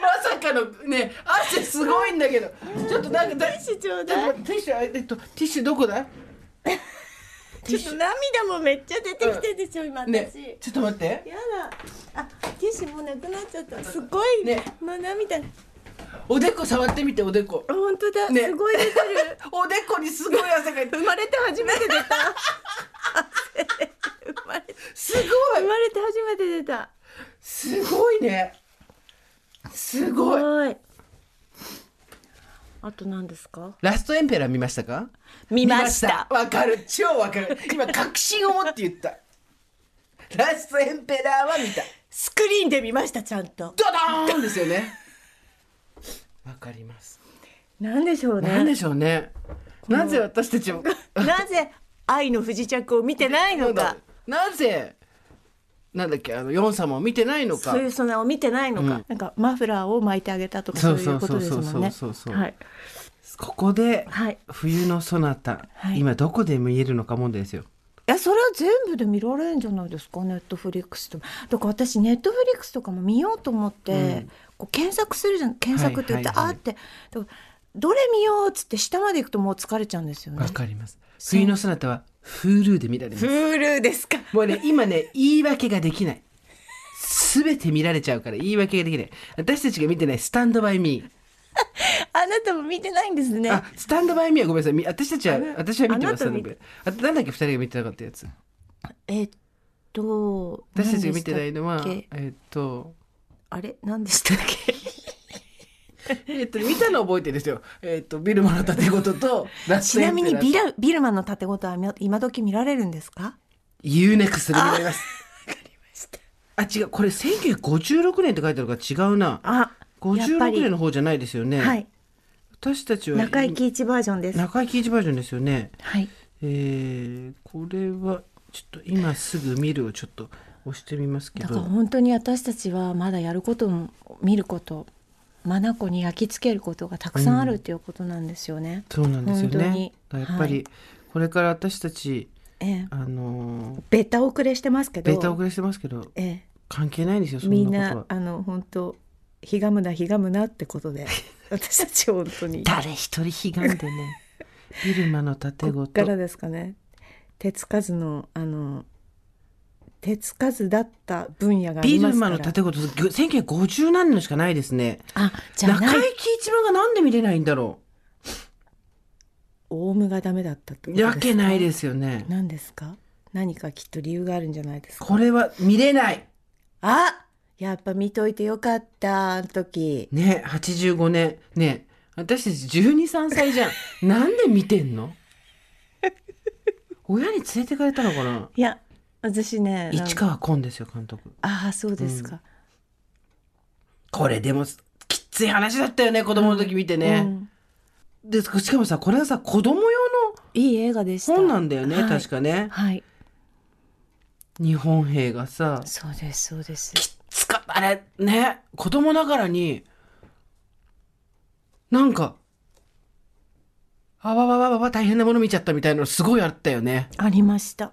まさかのね汗すごいんだけど。ちょっとなんかだティッシュちょうだいティッシュあえっとティッシュどこだ？ちょっと涙もめっちゃ出てきてるでしょ、今私、ねちょっと待って。やだ。あティッシュもうなくなっちゃった。すごいね。もう涙おでこ触ってみておでこ。あ本当だ、ね。すごい出てる。おでこにすごい汗かいて。る生まれて初めて出た。生まれて。すごい生まれて初めて出た。すごいね。すごい。い。あと何ですか？ラストエンペラー見ましたか？見ました。わかる。超わかる。今確信を持って言った。ラストエンペラーは見た。スクリーンで見ましたちゃんと。ドドーンですよねわかります。なんでしょうね。なんでしょうね。なぜ私たちもなぜ愛の不時着を見てないのか。なぜなんだっけあのヨン様を見てないのか。そういうそのを見てないのか、うん。なんかマフラーを巻いてあげたとかそそうういうことですもんね。ここではい。冬のソナタ、はい。今どこで見えるのか問題ですよいやそれは全部で見られるんじゃないですか？ネットフリックスとだから私ネットフリックスとかも見ようと思って、うん。こう検索するじゃん。検索って言って、はいはいはい。あーって。どれ見ようっつって下まで行くともう疲れちゃうんですよね。わかります。冬のソナタは Hulu で見られます。Hulu ですか？もうね、今ね、言い訳ができない。すべて見られちゃうから言い訳ができない。私たちが見てないスタンドバイミー。あなたも見てないんですねあ、スタンドバイミーはごめんなさいみ。私たちは私は見てます。スタあなた見ンドバイあと、なんだっけ、二人が見てなかったやつ？えっと私たちが見てないのは何、でしたっけ？えっと、あれ？何でしたっけ？えっと、見たの覚えてるんですよ。えっと、ビルマの盾事と、ラスちなみにビラビルマンの盾事は今今時見られるんですか？UNEXT で見られます。あ、違う。これ1956年って書いてあるから違うな。あやっぱ56り年の方じゃないですよね。はい私たちは、中井貴一バージョンです。中井貴一バージョンですよね。はい。えー、これはちょっと今すぐ見るをちょっと押してみますけだからど本当に私たちはまだやることも見ること眼に焼き付けることがたくさんあるっていうことなんですよね。そうなんですよね。やっぱり、はい。これから私たちええ、あのーベタ遅れしてますけど。ベータ遅れしてますけどえ関係ないんですよえ、みんそんなことは。なあの本当ひがむなひがむなってことで。私たち本当に。誰一人ひがんでね。ビルマの盾こごっからですかね。手つかずのあの手つかずだった分野がビルマの盾ごと1950何年しかないですね。あじゃあ中井貴一郎がなんで見れないんだろオウムがダメだったってことうですか？わけないですよね。何ですか？何かきっと理由があるんじゃないですか？これは見れない。あやっぱ見といてよかったあの時。ね85年。ね私たち123歳じゃん。なんで見てんの？親に連れてかれたのかな？いや私ね市川崑ですよ監督。ああそうですか、これでもきっつい話だったよね子供の時見てね、うんでしかもさこれはさ子供用のいい映画でした。本なんだよね、はい。確かね。はい。日本兵がさ。そうですそうですあれね子供ながらになんかあわわわわわ大変なもの見ちゃったみたいなのすごいあったよね。ありました。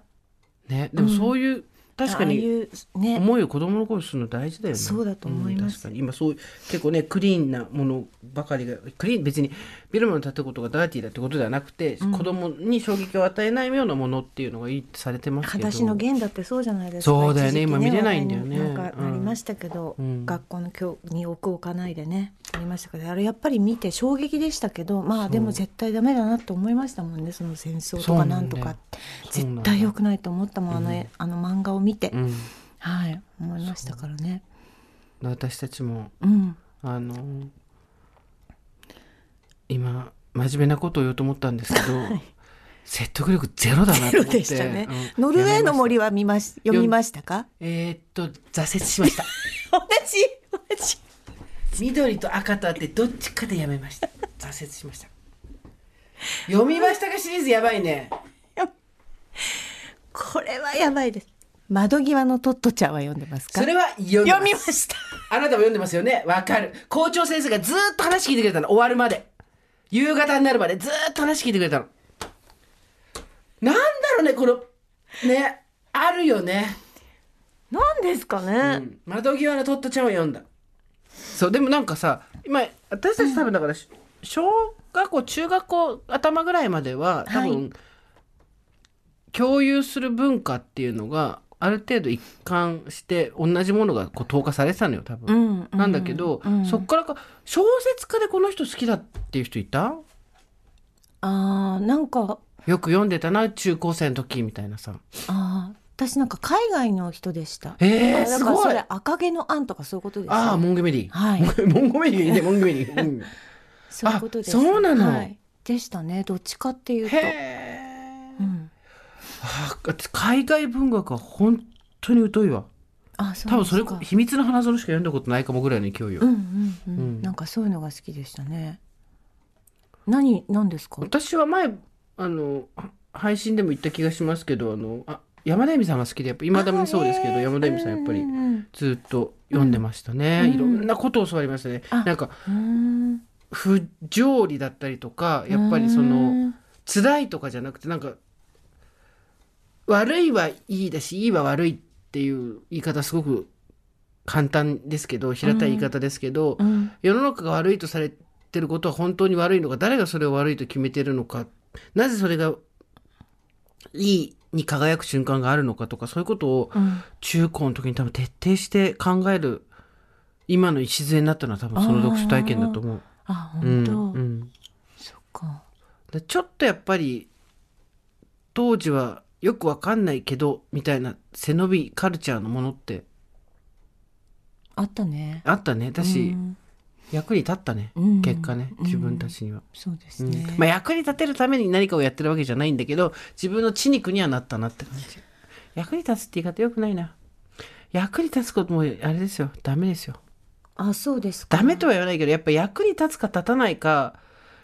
ねでもそういう、確かにね。思いを子供の頃するの大事だよね。そうだと思います。ん確かに。今そういう結構ねクリーンなものばかりがクリーン別にビルマの建ことがダーティーだってことではなくて、子供に衝撃を与えないようなものっていうのがいいってされてますけど。裸足の弦だってそうじゃないですか。そうだよね。一時期今見れないんだよね。なんかなりましたけど、うん。学校の教に置く置かないでねありましたけどあれやっぱり見て衝撃でしたけどまあでも絶対ダメだなと思いましたもんねその戦争とかなんとか。絶対良くないと思ったもんあの,、絵あの漫画を見て、うん。はい。思いましたからね。私たちもうん。あの今真面目なことを言おうと思ったんですけど、説得力ゼロだなと思って。ね、うん。ノルウェーの森やは見まし読みましたか？えーっと挫折しました。同じ同じ。緑と赤とあってどっちかでやめました。挫折しました。読みましたか？シリーズやばいね。これはやばいです窓際のトットちゃんは読んでますか？それは読んで読みました。あなたも読んでますよね？わかる。校長先生がずーっと話聞いてくれたの。終わるまで。夕方になるまでずーっと話聞いてくれたの。なんだろうね、この、ね、あるよね。なんですかうね。ん、窓際のトットちゃんを読んだ。そう、でもなんかさ、今、私たち多分だから、し小学校、中学校頭ぐらいまでは、多分、はい。共有する文化っていうのが、ある程度一貫して同じものがこう投下されてたのよ多分、うんなんだけど、うん。そっからか小説家でこの人好きだっていう人いた？あーなんか。よく読んでたな中高生の時みたいなさ。あー私なんか海外の人でした。えー、あだすごそれ赤毛のアンとかそういうことですよ。ああモンゴメリー、はい。モンゴメリーいいねモンゴメリー、うん。そういうことです。そうなの。はい、でしたね。どっちかっていうと。へ海外文学は本当に疎いわ。あ、そう多分それ秘密の花園しか読んだことないかもぐらいの勢いよ、うんうんうん、うん。なんかそういうのが好きでしたね。何何ですか？私は前あのは配信でも言った気がしますけどあのあ山田恵美さんが好きでやっぱ今でもそうですけど山田恵美さんやっぱりずっと読んでましたね、うんいろんなことを教わりましたね、あなんかうん。不条理だったりとかやっぱりその辛いとかじゃなくてなんか悪いはいいだしいいは悪いっていう言い方すごく簡単ですけど平たい言い方ですけど、うん。世の中が悪いとされてることは本当に悪いのか誰がそれを悪いと決めてるのかなぜそれがいいに輝く瞬間があるのかとかそういうことをうん。中高の時に多分徹底して考える今の礎になったのは多分その読書体験だと思う。あうん本当、うんそっか。でちょっとやっぱり当時はよくわかんないけどみたいな背伸びカルチャーのものって。あったね。あったね。私、うん。役に立ったね、うん。結果ね。うん。自分たちには。そうですうん。ね。まあ、役に立てるために何かをやってるわけじゃないんだけど自分の血肉にはなったなって感じ。役に立つって言い方よくないな。役に立つこともあれですよ。ダメですよ。あ、そうですか。ダメとは言わないけどやっぱ役に立つか立たないか。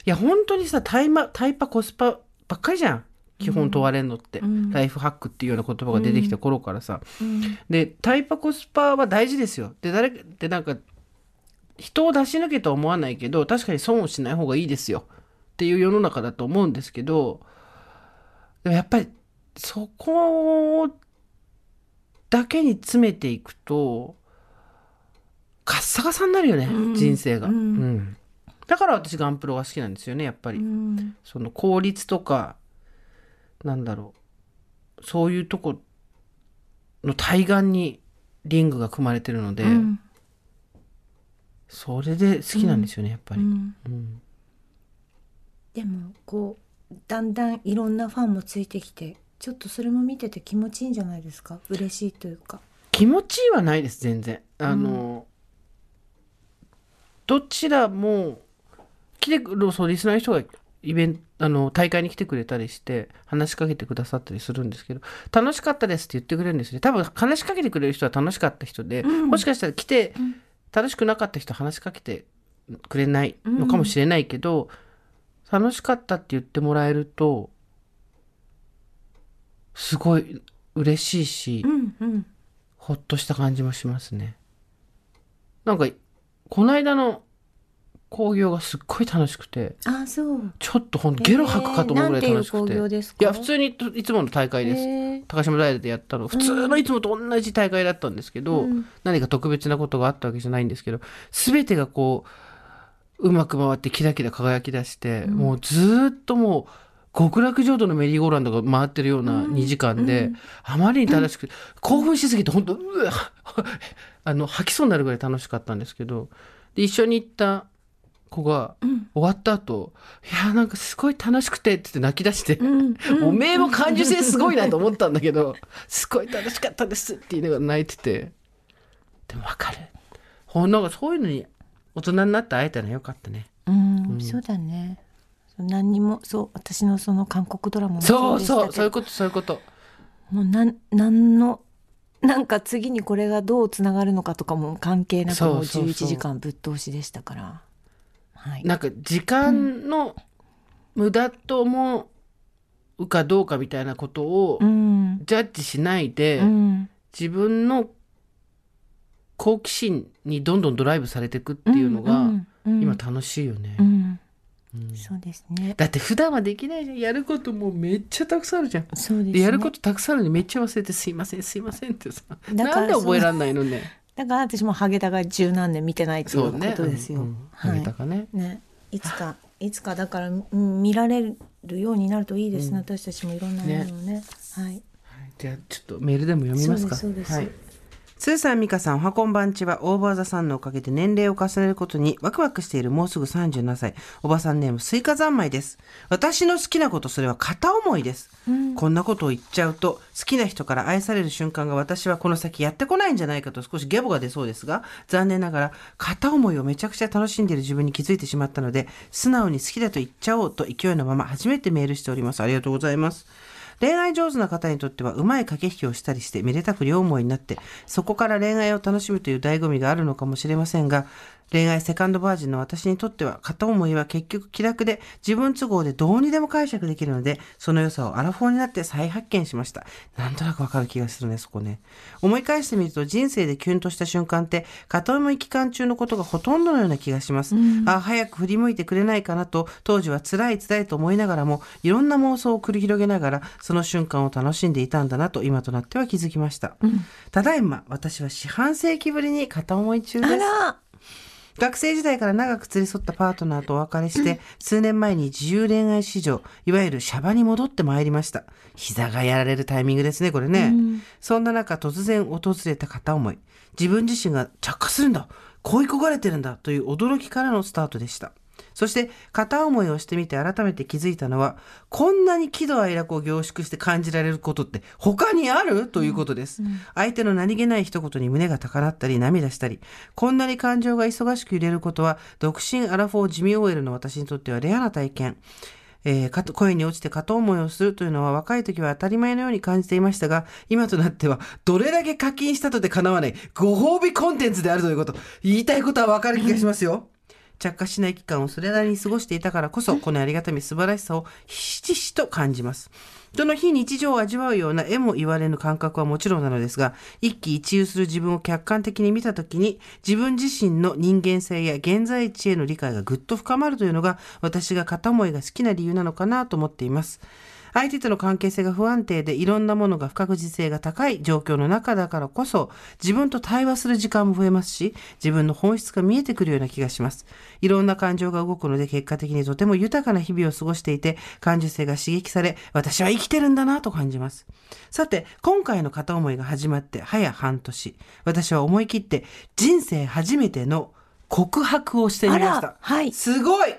いや本当にさタイマタイパコスパばっかりじゃん基本問われんのって、うん。ライフハックっていうような言葉が出てきた頃からさ、うん。でタイパコスパは大事ですよ。で誰でなんか人を出し抜けとは思わないけど確かに損をしない方がいいですよ。っていう世の中だと思うんですけどでもやっぱりそこだけに詰めていくとカッサカサになるよね、うん。人生が、うん。うん。だから私ガンプロが好きなんですよねやっぱり、うん。その効率とかなんだろう。そういうとこの対岸にリングが組まれてるので、うん。それで好きなんですよね、やっぱり、でもこうだんだんいろんなファンもついてきてちょっとそれも見てて気持ちいいんじゃないですか？嬉しいというか。気持ちいいはないです全然。あの、どちらも来てくるそうリスナーの人がイベントあの大会に来てくれたりして話しかけてくださったりするんですけど楽しかったですって言ってくれるんですね。多分話しかけてくれる人は楽しかった人で、うん。もしかしたら来てうん。楽しくなかった人は話しかけてくれないのかもしれないけど、楽しかったって言ってもらえるとすごい嬉しいし、うんうん。ほっとした感じもしますね。なんか、この間の興行がすっごい楽しくて、あそう。ちょっとほんとゲロ吐くかと思うぐらい楽しくて。えーいや、普通にいつもの大会です。へー。高島平でやったの。普通のいつもと同じ大会だったんですけど、うん。何か特別なことがあったわけじゃないんですけど、すべてがこう、うまく回ってキラキラ輝き出して、うん。もうずーっともう、極楽浄土のメリーゴーランドが回ってるような2時間で、うん。あまりに楽しくて、興奮しすぎて本当うわあの吐きそうになるぐらい楽しかったんですけどで一緒に行った子がうん。終わった後いやなんかすごい楽しくて」って泣き出して、うんうん。おめえも感受性すごいなと思ったんだけど「すごい楽しかったです」って言いながら泣いててでも分かる。ほんなんかそういうのに大人になって会えたのよかったね。うん。うん。そうだね。何にもそう私のその韓国ドラマもそうそうそういうことそういうこと。もうなんなんのなんか次にこれがどうつながるのかとかも関係なくもう11時間ぶっ通しでしたからはい。なんか時間の無駄と思うかどうかみたいなことをうん。ジャッジしないで、うん。自分の好奇心にどんどんドライブされていくっていうのが、今楽しいよね。うん。そうですね。だって普段はできないじゃん。やることもめっちゃたくさんあるじゃん。そうですね。でやることたくさんあるのにめっちゃ忘れて「すいませんすいません」ってさ。なんで覚えらんないのねだから私もハゲタが十何年見てないっていうことですよ、うんうんはい。ハゲタカね。ね。いつかいつかだからうん見られるようになるといいですね、私たちもいろんなものをね。はい。じゃあちょっとメールでも読みますか。そうですそうです。はいスーさん、ミカさん、おはこんばんちは、オーバーザさんのおかげで年齢を重ねることにワクワクしているもうすぐ37歳、おばさんネーム、スイカ三昧です。私の好きなこと、それは片思いです。こんなことを言っちゃうと、好きな人から愛される瞬間が私はこの先やってこないんじゃないかと少しゲボが出そうですが、残念ながら、片思いをめちゃくちゃ楽しんでいる自分に気づいてしまったので、素直に好きだと言っちゃおうと勢いのまま初めてメールしております。ありがとうございます。恋愛上手な方にとってはうまい駆け引きをしたりしてめでたく両思いになってそこから恋愛を楽しむという醍醐味があるのかもしれませんが恋愛セカンドバージンの私にとっては片思いは結局気楽で自分都合でどうにでも解釈できるのでその良さをアラフォーになって再発見しました。なんとなくわかる気がするねそこね。思い返してみると人生でキュンとした瞬間って片思い期間中のことがほとんどのような気がします、あ早く振り向いてくれないかなと当時は辛い辛いと思いながらもいろんな妄想を繰り広げながらその瞬間を楽しんでいたんだなと今となっては気づきました、ただいま私は四半世紀ぶりに片思い中です。あら学生時代から長く連れ添ったパートナーとお別れして、数年前に自由恋愛市場、いわゆるシャバに戻ってまいりました。膝がやられるタイミングですね、これね。そんな中、突然訪れた片思い。自分自身が着火するんだ恋焦がれてるんだという驚きからのスタートでした。そして、片思いをしてみて改めて気づいたのは、こんなに喜怒哀楽を凝縮して感じられることって他にある？ということです。相手の何気ない一言に胸が高鳴ったり涙したり、こんなに感情が忙しく揺れることは、独身アラフォー地味 OL の私にとってはレアな体験。えーかと恋に落ちて片思いをするというのは若い時は当たり前のように感じていましたが、今となってはどれだけ課金したとて叶わないご褒美コンテンツであるということ。言いたいことはわかる気がしますよ。着火しない期間をそれなりに過ごしていたからこそ、このありがたみ素晴らしさをひしひしと感じます。その非日常を味わうような絵も言われぬ感覚はもちろんなのですが、一喜一憂する自分を客観的に見たときに、自分自身の人間性や現在地への理解がぐっと深まるというのが、私が片思いが好きな理由なのかなと思っています。相手との関係性が不安定でいろんなものが不確実性が高い状況の中だからこそ自分と対話する時間も増えますし自分の本質が見えてくるような気がします。いろんな感情が動くので結果的にとても豊かな日々を過ごしていて感受性が刺激され私は生きてるんだなと感じます。さて今回の片思いが始まって早半年私は思い切って人生初めての告白をしてみました。はいすごい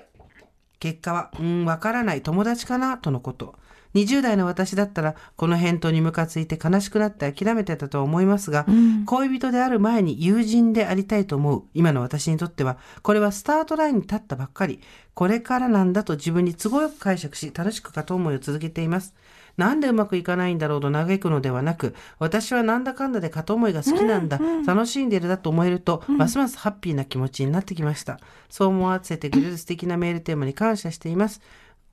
結果は、うん、わからない友達かなとのこと。20代の私だったら、この返答にムカついて悲しくなって諦めてたとは思いますが、恋人である前に友人でありたいと思う今の私にとっては、これはスタートラインに立ったばっかり、これからなんだと自分に都合よく解釈し、楽しく片思いを続けています。なんでうまくいかないんだろうと嘆くのではなく、私はなんだかんだで片思いが好きなんだ、楽しんでるだと思えると、ますますハッピーな気持ちになってきました。そう思わせてくれる素敵なメールテーマに感謝しています。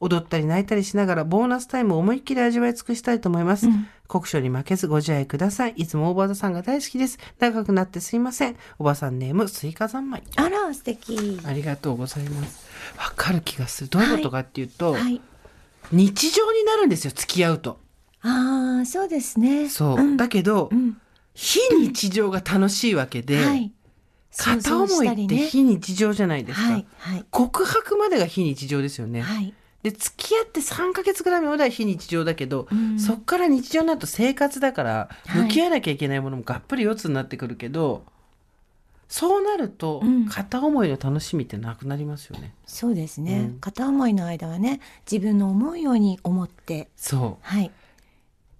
踊ったり泣いたりしながらボーナスタイムを思いっきり味わい尽くしたいと思います。国書に負けずご自愛ください。いつも大場田さんが大好きです。長くなってすいません。おばさんネームスイカ三昧。あら素敵ありがとうございます。わかる気がする。どういうことかっていうと、はい日常になるんですよ、付き合うと。ああそうですねそう。んだけど、うん非日常が楽しいわけで、はい片思いって非日常じゃないですか。はいはい告白までが非日常ですよね。はいで付き合って3ヶ月ぐらいまでは非日常だけど、うん。そっから日常になると生活だからはい。向き合わなきゃいけないものもがっぷり四つになってくるけど、そうなるとうん。片思いの楽しみってなくなりますよね。そうですね、うん。片思いの間はね自分の思うように思ってそう。はい。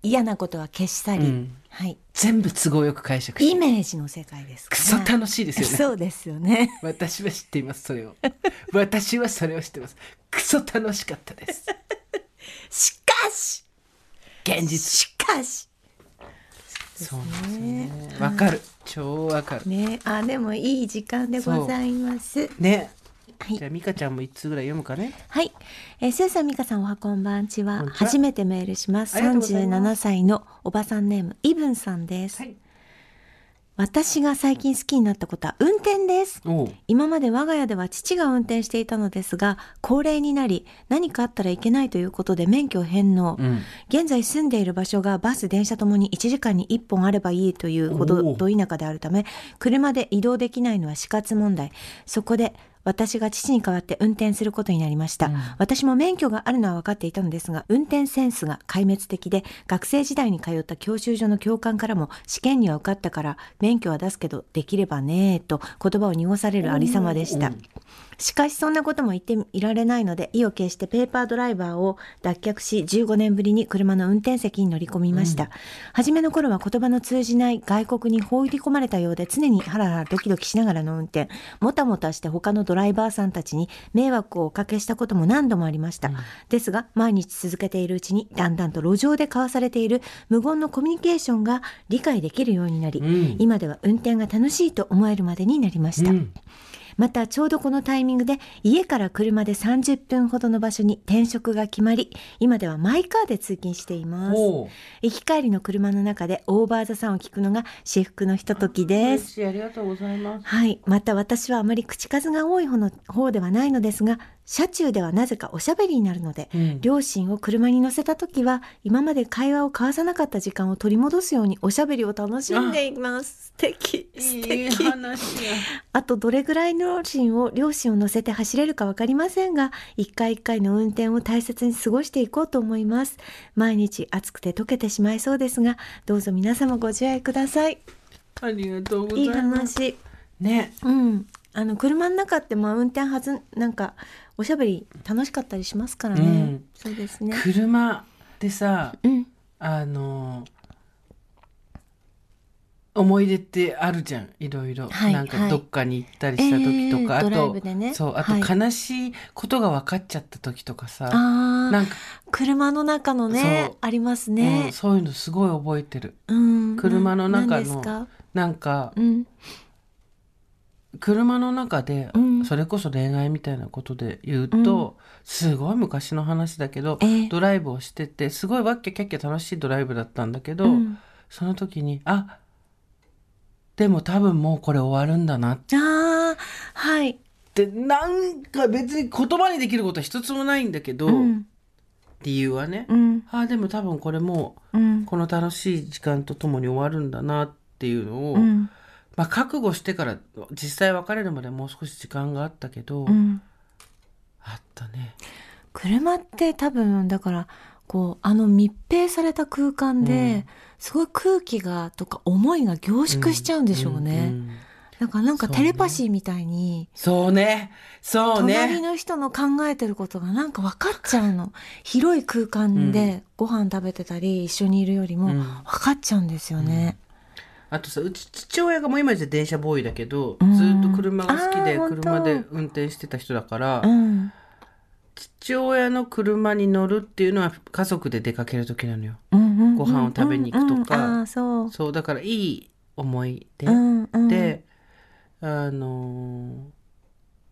嫌なことは消し去り、うんはい全部都合よく解釈。イメージの世界ですかくらそ楽しいですよね。そうですよね 私は知っています、それを。私はそれを知ってます。くそ楽しかったです。しかし現実。しかしそうですよね。はいわかる。超わかる。ねあでもいい時間でございますね。はいじゃあ、ミカちゃんも一通ぐらい読むかね。はい、えー、スーさん美香さんおはこんばんちは初めてメールしますありがとうございます37歳のおばさんネームイブンさんです、はい。私が最近好きになったことは運転です。今まで我が家では父が運転していたのですが、高齢になり、何かあったらいけないということで免許を返納。うん現在住んでいる場所がバス、電車ともに1時間に1本あればいいというほどど田舎であるため、車で移動できないのは死活問題。そこで、私が父に代わって運転することになりました。うん私も免許があるのは分かっていたのですが、運転センスが壊滅的で、学生時代に通った教習所の教官からも、試験には受かったから、免許は出すけど、できればねーと言葉を濁されるありさまでしたうん。しかしそんなことも言っていられないので意を決してペーパードライバーを脱却し15年ぶりに車の運転席に乗り込みました、初めの頃は言葉の通じない外国に放り込まれたようで常にハラハラドキドキしながらの運転。もたもたして他のドライバーさんたちに迷惑をおかけしたことも何度もありました、ですが毎日続けているうちにだんだんと路上で交わされている無言のコミュニケーションが理解できるようになり、うん。今では運転が楽しいと思えるまでになりました、うんまたちょうどこのタイミングで家から車で30分ほどの場所に転職が決まり今ではマイカーで通勤しています。行き帰りの車の中でオーバーザさんを聞くのが至福のひとときです。ありがとうございます。はい。また私はあまり口数が多い方の方ではないのですが、車中ではなぜかおしゃべりになるので、うん両親を車に乗せた時は、今まで会話を交わさなかった時間を取り戻すようにおしゃべりを楽しんでいます。素敵。素いい敵。話やあとどれぐらいの両親を両親を乗せて走れるかわかりませんが、一回一回の運転を大切に過ごしていこうと思います。毎日暑くて溶けてしまいそうですが、どうぞ皆様ご自愛ください。ありがとうございいいます話。ねうん。あの車の中ってまあ運転はずなんかおしゃべり楽しかったりしますからね。うんそうですね。車でさうん。あの思い出ってあるじゃんいろいろ、はいなんはいかどっかに行ったりした時とか、えードライあとブでねそうあとはい悲しいことが分かっちゃった時とかさ、ああ、なんか、車の中のねありますうねん。そういうのすごい覚えてるうん。車の中の。なんかうん。車の中で、うんそれこそ恋愛みたいなことで言うと、すごい昔の話だけど、えードライブをしててすごいわっきゃキャッキャ楽しいドライブだったんだけど、うんその時にあでも多分もうこれ終わるんだなっああ、はい。てなんか別に言葉にできることは一つもないんだけど、うん。理由はね、うん。あでも多分これもうんう。この楽しい時間とともに終わるんだなっていうのを、うん。まあ覚悟してから実際別れるまでもう少し時間があったけど、うん。あったね。車って多分だからこうあの密閉された空間で、すごい空気がとか思いが凝縮しちゃうんでしょうね。んんだからなんかそうねテレパシーみたいに、そうねそうね隣の人の考えてることがなんか分かっちゃうの。広い空間でご飯食べてたり一緒にいるよりもうん分かっちゃうんですよね。あとさうち父親がもう今じゃ電車ボーイだけど、うん。ずっと車が好きで車で運転してた人だから、うん。父親の車に乗るっていうのは家族で出かける時なのよ。うんうんうんご飯を食べに行くとか。うんうん。そう。そうだからいい思い出、うんうん、であのー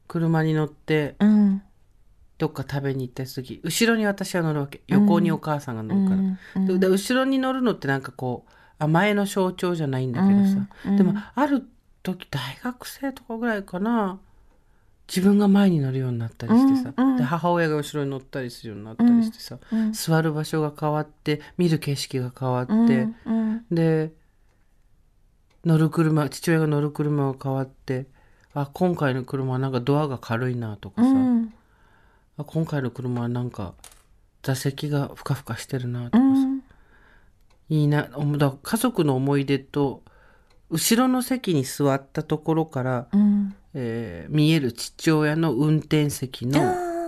車に乗ってうん、どっか食べに行った時後ろに私は乗るわけ。横にお母さんが乗るから、うんうんでで後ろに乗るのってなんかこう甘えの象徴じゃないんだけどさ、うん。うん。でもある時大学生とかぐらいかな。自分が前に乗るようになったりしてさ、うんうん。で母親が後ろに乗ったりするようになったりしてさ、うん座る場所が変わって見る景色が変わって、うんうん。で乗る車父親が乗る車が変わってあ今回の車はなんかドアが軽いなとかさ、うん。あ今回の車はなんか座席がふかふかしてるなとかさ、うんいいなだ家族の思い出と後ろの席に座ったところから、うんえー見える父親の運転席の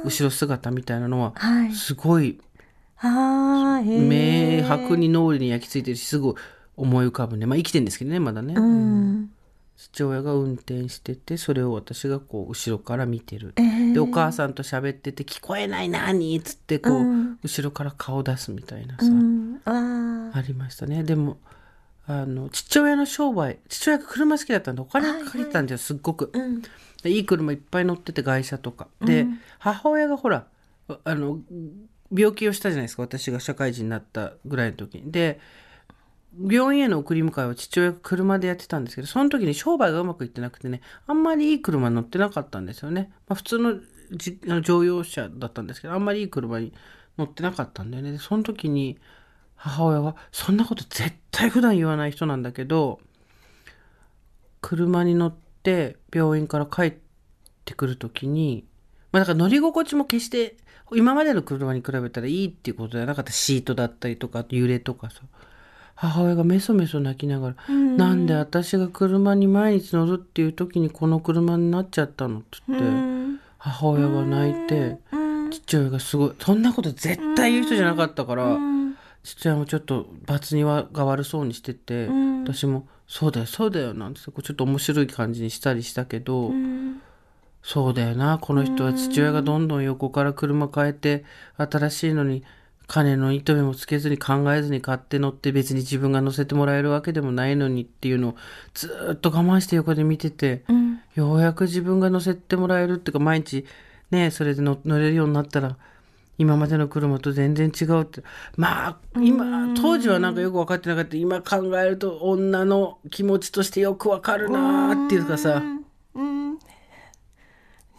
後ろ姿みたいなのははい。すごいああ、へえ。明白に脳裏に焼き付いてるしすごい思い浮かぶねまあ生きてんですけどねまだね、うん。父親が運転しててそれを私がこう後ろから見てるえーでお母さんと喋ってて「聞こえない何?」っつってこう、うん後ろから顔出すみたいなさ、うん。ああ。ありましたねでもあの父親の商売父親が車好きだったんでお金がかかれてたんですよ、すっごくうん。でいい車いっぱい乗ってて外車とかで、母親がほらあの病気をしたじゃないですか私が社会人になったぐらいの時にで病院への送り迎えを父親が車でやってたんですけど、その時に商売がうまくいってなくてね、あんまりいい車乗ってなかったんですよね。まあ、普通のじあの乗用車だったんですけど、あんまりいい車に乗ってなかったんだよね。で、その時に母親が、そんなこと絶対普段言わない人なんだけど、車に乗って病院から帰ってくる時に、まあだから乗り心地も決して今までの車に比べたらいいっていうことじゃなかったシートだったりとか揺れとかさ母親がメソメソ泣きながら、なんで私が車に毎日乗るっていう時にこの車になっちゃったのって言って、母親が泣いて、父親がすごいそんなこと絶対言う人じゃなかったから、父親もちょっと罰にはが悪そうにしてて、私も「そうだよそうだよ」なんてちょっと面白い感じにしたりしたけど、そうだよなこの人は父親がどんどん横から車変えて新しいのに金の糸目もつけずに考えずに買って乗って別に自分が乗せてもらえるわけでもないのにっていうのをずーっと我慢して横で見てて、ようやく自分が乗せてもらえるっていうか毎日ねそれで乗乗れるようになったら今までの車と全然違うって。まあ今当時はなんかよく分かってなかった。今考えると女の気持ちとしてよくわかるなーっていうかさ。うん。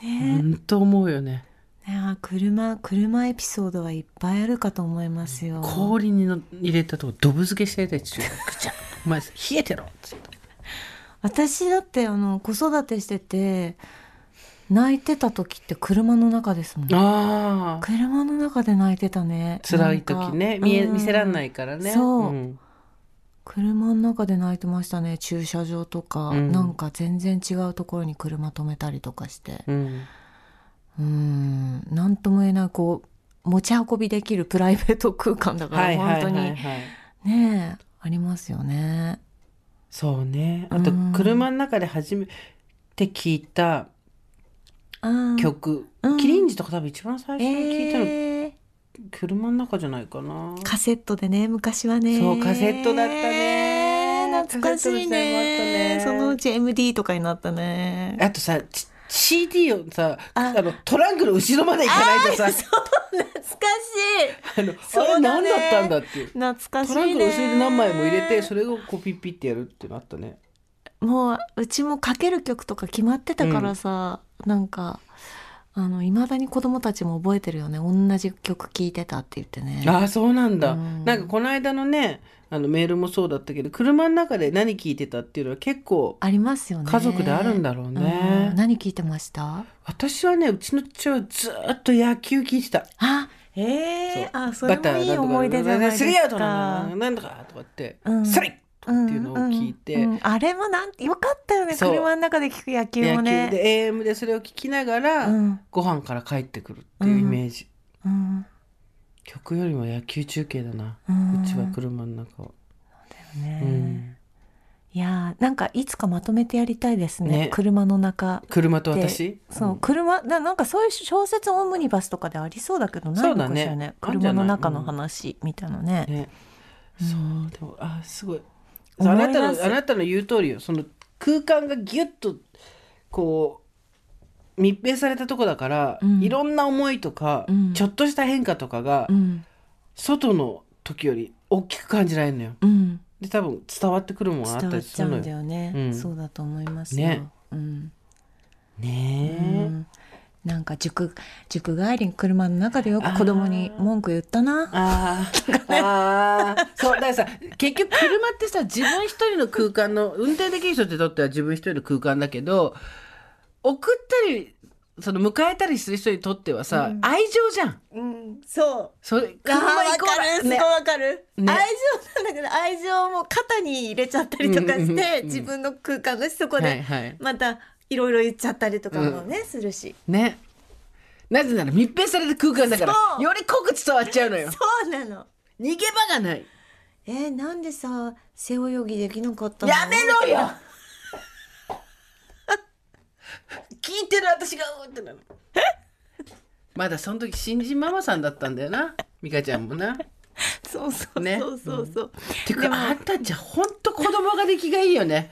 本当思うよねいや車車エピソードはいっぱいあるかと思いますよ。氷にの入れたとこドブ漬けしてた父親がぐちゃ お前冷えてろっつって。私だってあの子育てしてて泣いてた時って車の中ですもん。ああ車の中で泣いてたね。辛い時ね。見え見せらんないいからね。そうん。車の中で泣いてましたね。駐車場とか、うん。なんか全然違うところに車止めたりとかして。うんうん。何とも言えないこう持ち運びできるプライベート空間だから、はいはい本当にはい。はいねえありますよね。そうね。あとうん。車の中で初めて聞いた曲、うん。キリンジとか多分一番最初に聞いたの、えー。車の中じゃないかな。カセットでね昔はね。そうカセットだったね。懐かしいね。ね。そのうち MD とかになったね。あとさち CD をさあ。あのトランクの後ろまで行かないとさ。懐かしい。あのそあれ何だったんだっていう。懐かしいね。トランクの後ろで何枚も入れてそれをこうピッピッてやるっていうのあったね。もううちもかける曲とか決まってたからさ、なんかあの未だに子供たちも覚えてるよね。同じ曲聴いてたって言ってね。ああそうなんだ、うん。なんかこの間のねあのメールもそうだったけど車の中で何聞いてたっていうのは結構ありますよね。家族であるんだろうね。うん。何聞いてました？私はねうちの父はずーっと野球聞いてた。あええあそれもいい思い出じゃないですか。スリーアウトなのなんだかとかって、うん。ストラとかっていうのを聞いて、うんうん。あれもなんよかったよね。車の中で聞く野球野球もねで AM でそれを聞きながら、うん。ご飯から帰ってくるっていうイメージ、うん曲よりも野球中継だな、ううんちは車の中は、ね。うん。いやーなんかいつかまとめてやりたいですね。ね。車の中。車とで私そう車ななんかそういう小説オムニバスとかでありそうだけどないのかしらね。ね車の中の話みたいなね。ね、う。ん。そうでもあすごいあなたのあなたの言う通りよ。その空間がギュッとこう密閉されたとこだから、うん。いろんな思いとか、うん。ちょっとした変化とかが、うん。外の時より大きく感じられるのよ。うん。で多分伝わってくるものがあっ伝わったりするのよ。ちゃうんだよね、うん。そうだと思いますよ、ね。うん。ねえ、うんなんか塾塾帰りに車の中でよく子供に文句言ったな。あー。あー。そうだからさ結局車ってさ自分一人の空間の運転できる人にとっては自分一人の空間だけど送ったりその迎えたりする人にとってはさ、うん。愛情じゃん。うんそう。それ車イコールね。わかる、ね。愛情なんだけど愛情も肩に入れちゃったりとかして、うんうんうんうん。自分の空間だしそこで、はいはい。またいろいろ言っちゃったりとかもね、するし。ね。なぜなら密閉された空間だからそう。より濃く伝わっちゃうのよ。そうなの。逃げ場がない。えーなんでさ背泳ぎできなかったの？やめろよ！聞いてる私がうーってなる。まだその時新人ママさんだったんだよな美香ちゃんもな。そうそうねそうそうそう、てでもかあんたんちゃほんと子供が出来がいいよね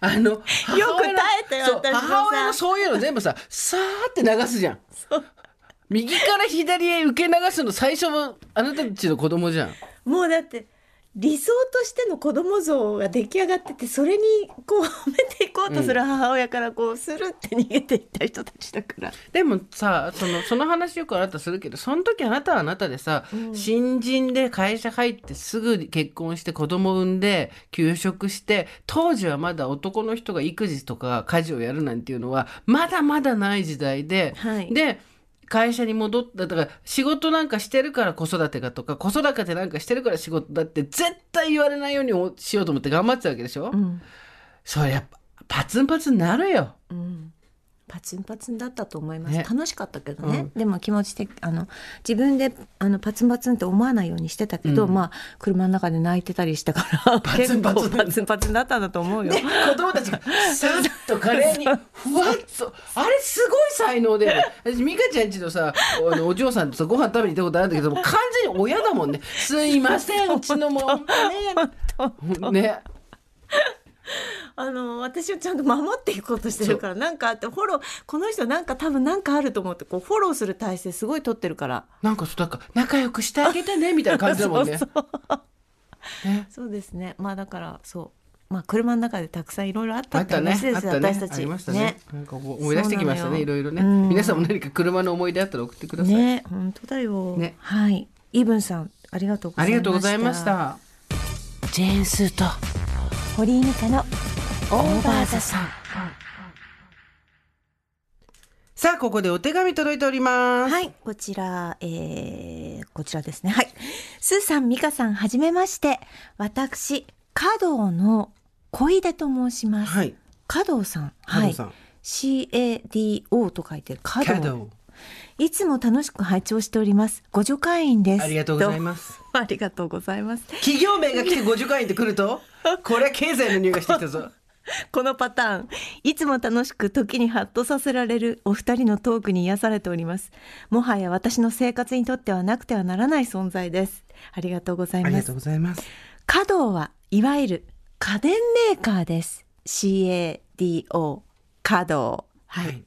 あの 母親の耐えたよそう私母親のそういうの全部ささーって流すじゃん。右から左へ受け流すの最初もあなたたちの子供じゃん。もうだって理想としての子供像が出来上がっててそれにこう褒めていこうとする母親からこうするって逃げていった人たちだから。でもさそのその話よくあなたするけどその時あなたはあなたでさ、新人で会社入ってすぐ結婚して子供産んで休職して当時はまだ男の人が育児とか家事をやるなんていうのはまだまだない時代で、はいで会社に戻っただから仕事なんかしてるから子育てがとか子育てなんかしてるから仕事だって絶対言われないようにしようと思って頑張ってたわけでしょ、うん。それやっぱパツンパツンになるよ。うんパツンパツンだったと思います、ね。楽しかったけどね、でも気持ち的あの自分であのパツンパツンって思わないようにしてたけど、まあ車の中で泣いてたりしたから パツンパツン。パツンパツンだったんだと思うよ。で子供たちがさっと華麗に ふわっと。あれすごい才能で。私美香ちゃんちのさあのお嬢さんとさご飯食べに行ったことあるんだけど完全に親だもんね。すいませんうちのもうね。ねあの私をちゃんと守っていこうとしてるからなんかあってフォローこの人なんか多分なんかあると思ってこうフォローする体制すごい取ってるから。なんかそうなんか仲良くしてあげてねみたいな感じだもんね。そうそう。ね。そうですね。まあだからそう。まあ車の中でたくさんいろいろあったって話ですよ、ね。私たち。ありましたね。なんか思い出してきましたねいろいろね。うん。皆さんも何か車の思い出あったら送ってください、ね本当だよ、ね。はい。イーブンさんありがとうござありいました。がとうございました。ジェーンスーと堀井美香のオーバーザさんさあここでお手紙届いておりますはい、こちら、えー、こちらですね。はい。スーさん、ミカさん、はじめまして。私、華道の小出と申します。はい華道さん。加藤さん、CADO と書いてる華道。いつも楽しく拝聴しております。ご助会員です。ありがとうございます。す。ありがとうございます。企業名が来て50回ってくると これは経済の匂いがしてきたぞ。このパターン。いつも楽しく時にハッとさせられるお二人のトークに癒されております。もはや私の生活にとってはなくてはならない存在です。ありがとうございます。ありがとうございます。華道はいわゆる家電メーカーです。CADO 華道はい、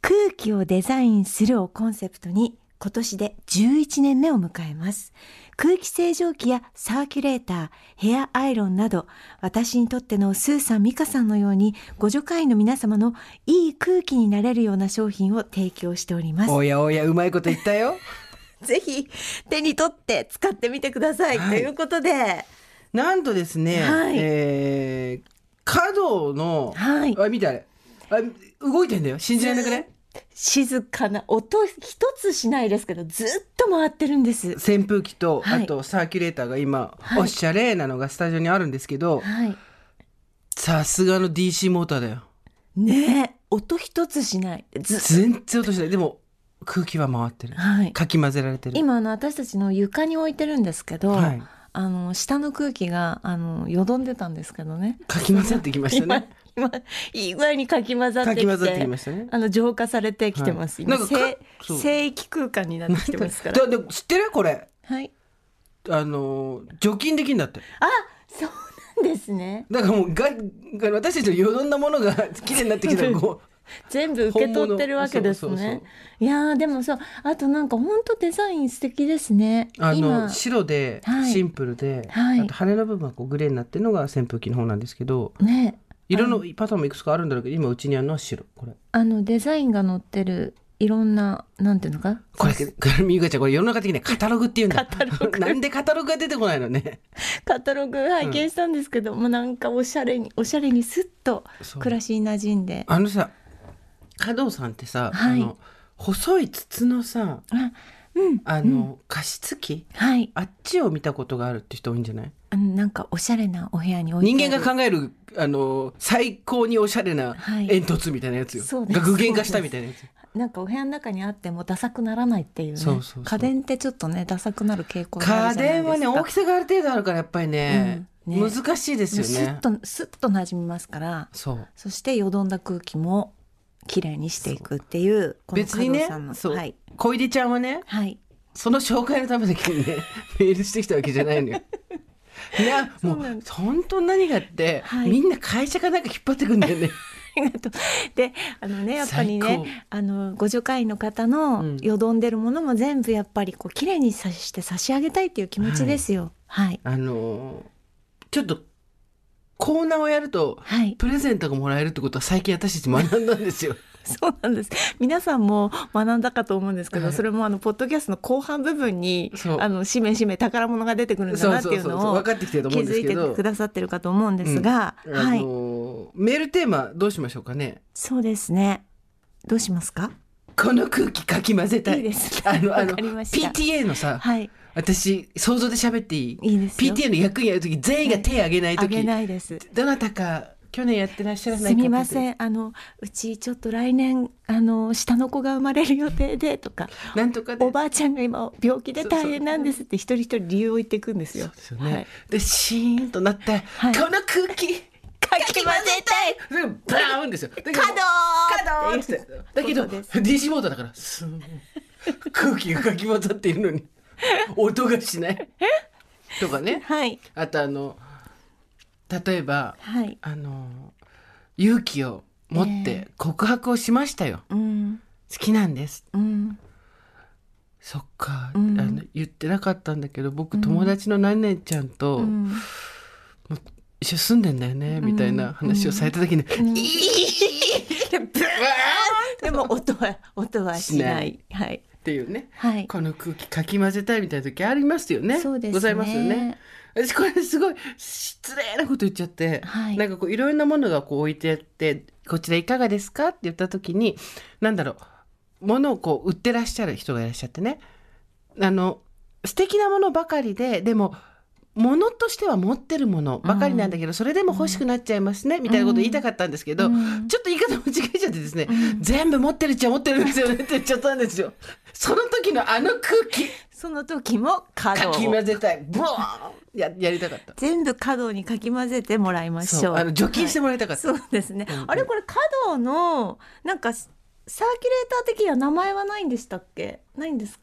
空気をデザインするをコンセプトに今年で11年目を迎えます。空気清浄機やサーキュレーター、ヘアアイロンなど、私にとってのスーさん、ミカさんのように、ご助会員の皆様のいい空気になれるような商品を提供しております。おやおやうまいこと言ったよ ぜひ手に取って使ってみてください。はいということで、なんとですね、はいえー、華道の、はいあ見てあれあ動いてんだよ。信じられなくね？静かな音一つしないですけど、ずっと回ってるんです。扇風機と、はい。あとサーキュレーターが今、はい。おしゃれなのがスタジオにあるんですけどはい。さすがの DC モーターだよ。ねえ、音一つしない。ず全然音しない。でも空気は回ってる。はい。かき混ぜられてる。今あの私たちの床に置いてるんですけど、はい。あの下の空気があのよどんでたんですけどね。かき混ざってきましたね今今いい具合にかき混ざってきてかき混ざってきましたねあの浄化されてきてます。今はいなんかか聖域空間になってきてますから。だで知ってる？これはい。あの除菌できんだってあ、そうなんですね。だからもうがが私たちのよどんなものが綺麗になってきたら こ全部受け取ってるわけですね。いやーでもさ、あとなんか本当デザイン素敵ですね。うあの今白ではいシンプルで、はいあと羽の部分はこうグレーになってるのが扇風機の方なんですけどね。色のパターンもいくつかあるんだろうけど今うちにあるのは白。これ。あのデザインが載ってるいろんななんていうのか？これこれみゆかちゃんこれ世の中的にはカタログって言うんだ。カタログ。なんでカタログが出てこないのね。カタログ拝見したんですけど、もうなんかおしゃれにおしゃれにスッと暮らしに馴染んで。あのさ加藤さんってさ、はい。あの細い筒のさあうん。あの、加湿器？はい。あっちを見たことがあるって人多いんじゃない？なんかおしゃれなお部屋に置いて人間が考えるあの最高におしゃれなはい。煙突みたいなやつよ、そうです。が具現化したみたいなやつなんかお部屋の中にあってもダサくならないっていうね。そうそうそう。家電ってちょっとねダサくなる傾向にあ家るじゃないですか。電はね大きさがある程度あるからやっぱりね,、うん。ね。難しいですよね。スッとスッと馴染みますからそう。そしてよどんだ空気もきれいにしていくっていうこの別にねはい。小出ちゃんはねはい。その紹介のためだけにね メールしてきたわけじゃないのよ。いや もそう本当何がって、はい。みんな会社かなんか引っ張ってくんだよね。で、あのね、やっぱりね、あのご助会員の方うのんよどんでるものも全部やっぱりこう綺麗にさして差し上げたいっていう気持ちですよ。はい。あのちょっとコーナーをやるとはい。プレゼントがもらえるってことは最近私たち学んだんですよ。そうなんです。皆さんも学んだかと思うんですけど、はい。それもあのポッドキャストの後半部分にあのしめしめ宝物が出てくるんだなっていうのを分かってきてると思気づいてく。ださってるかと思うんですが、あはい。のメールテーマどうしましょうかね。そうですね。どうしますか？この空気かき混ぜたい。いいです。あのあの PTA のさ、はい。私想像で喋っていい？いい PTA の役員やるとき全員が手挙げないあげとき、ないです。どなたか去年やってらっしゃらないすみまんせん。あのうちちょっと来年あの下の子が生まれる予定でとか。なんとかで。おばあちゃんが今病気で大変なんですって。一人一人理由を言っていくんですよ。そうですよね、はい。でシーンとなって、はい。この空気かき混ぜたい。それがバーンですよ。だけど稼働稼働って。だけど DC モードだからスーン空気がかき混ざっているのに音がしない。とかね。はい。あとあの例えばはい。あの勇気を持って告白をしましたよ、うん。好きなんです。うん。そっか、うん。あの言ってなかったんだけど僕友達の何々ちゃんとうん。一緒に住んでんだよね、みたいな話をされた時に、ん。いいでも音は音はしない。はい。っていうね。はい。この空気かき混ぜたいみたいな時ありますよね。そうですね。ございますよね。私これすごい失礼なこと言っちゃって、はい。なんかこういろんなものがこう置いてあってこちらいかがですかって言った時になんだろう物をこう売ってらっしゃる人がいらっしゃってね。あの素敵なものばかりででも物としては持ってるものばかりなんだけど、それでも欲しくなっちゃいますね、みたいなこと言いたかったんですけど、うん。ちょっと言い方間違えちゃってですね、うん全部持ってるっちゃ持ってるんですよねって言っちゃったんですよ。その時のあの空気その時もかき混ぜたい。ブワーン。ややりたかった。全部角にかき混ぜてもらいましょう。あの除菌してもらいたかった、そうですね。うんあれこれ角のなんかサーキュレーター的には名前はないんでしたっけ？ないんです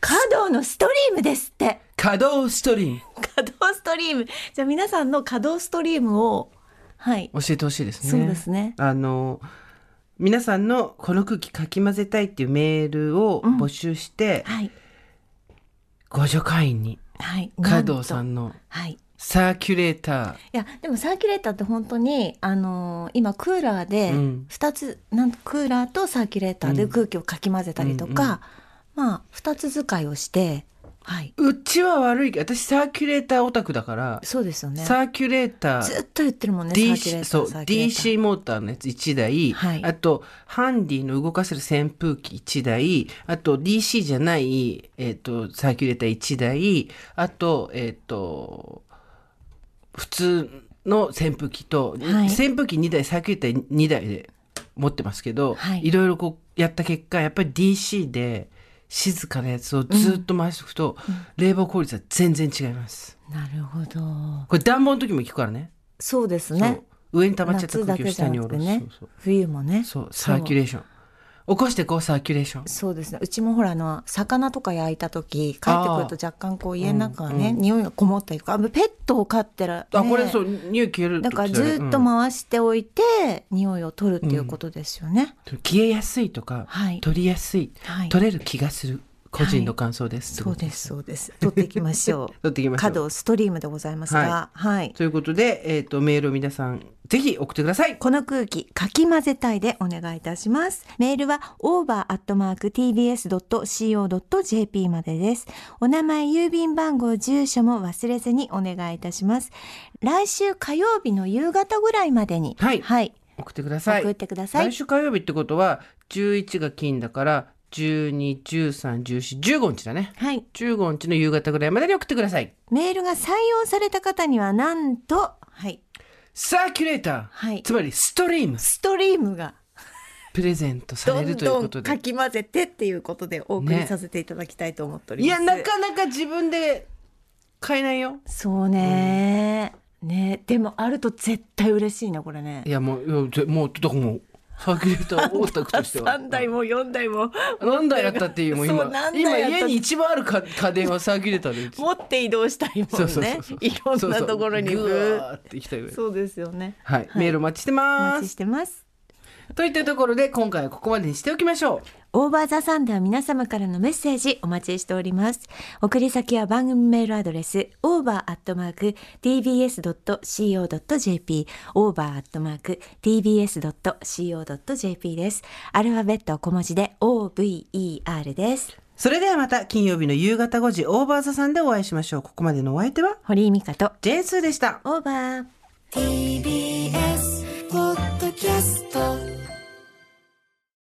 か？角のストリームですって。稼働ストリーム。稼働ストリーム。じゃあ皆さんの稼働ストリームをはい。教えてほしいですね。そうですね。あの皆さんのこの空気かき混ぜたいっていうメールを募集して、はいご助会員にはい加藤さなんのはい。サーキュレーター。いやでもサーキュレーターって本当にあのー今クーラーでうん。2つ、なんクーラーとサーキュレーターで空気をかき混ぜたりとか、まあ2つ使いをしてはい。うちは悪いけど私サーキュレーターオタクだから、そうですよね。サーキュレーターずっと言ってるもんねサーキュレ DC ーターそう DC モーターのやつ1台、はい。あとハンディの動かせる扇風機1台あと DC じゃない、えー、とサーキュレーター1台あとえっ、と普通の扇風機と、はい。扇風機2台サーキュレーター2台で持ってますけど、はい。いろいろこうやった結果やっぱり DC で静かなやつをずっと回しておくと、冷房効率は全然違います。なるほどこれ暖房の時も効くからね。そうですね上に溜まっちゃった空気を下に下ろす。ね冬もねそうサーキュレーション。起こしてこうサーキュレーション。そうですね。うちもほらあの魚とか焼いた時帰ってくると若干こう家の中がね、うん匂いがこもったりとかあペットを飼ってる、ね、あこれそう匂い消えるだからずっと回しておいて、匂いを取るっていうことですよね。うん。消えやすいとか、はい取りやすい、はい取れる気がする個人の感想です。そうですそうです。取っていきましょう。取っていきましょう稼働ストリームでございますが、はい。ということで、えっ、とメールを皆さんぜひ送ってください。この空気かき混ぜたいでお願いいたします。メールは over.tbs.co.jp までです。お名前、郵便番号、住所も忘れずにお願いいたします。来週火曜日の夕方ぐらいまでに、はいはい、送ってください。送ってください来週火曜日ってことは11が金だから12、13、14、15日だね。はい。15日の夕方ぐらいまでに送ってください。メールが採用された方にはなんと、はい、サーキュレーター、はいつまりストリームストリームがプレゼントされるということで。かき混ぜてっていうことでお送りねさせていただきたいと思っております。いやなかなか自分で買えないよ。そうね、ねでもあると絶対嬉しいなこれねい。やもうもうだからもうサーキュレーターオタクとしては。三台も四台も何台やったっていうもう今今家に一番あるか家電はサーキュレーターで持って移動したいもんそうねそうそう。いろんなところにそうそうブーって行きたいそうですよね。はい、メールお待ちしておます待ちしてます。といったところで今回はここまでにしておきましょう。オーバーザさんでは皆様からのメッセージお待ちしております。送り先は番組メールアドレス over.tbs.co.jp over.tbs.co.jp です。アルファベット小文字で over です。それではまた金曜日の夕方5時オーバーザさんでお会いしましょう。ここまでのお相手は？堀井美香とジェーンスーでした。オーバー TBS ポッドキャスト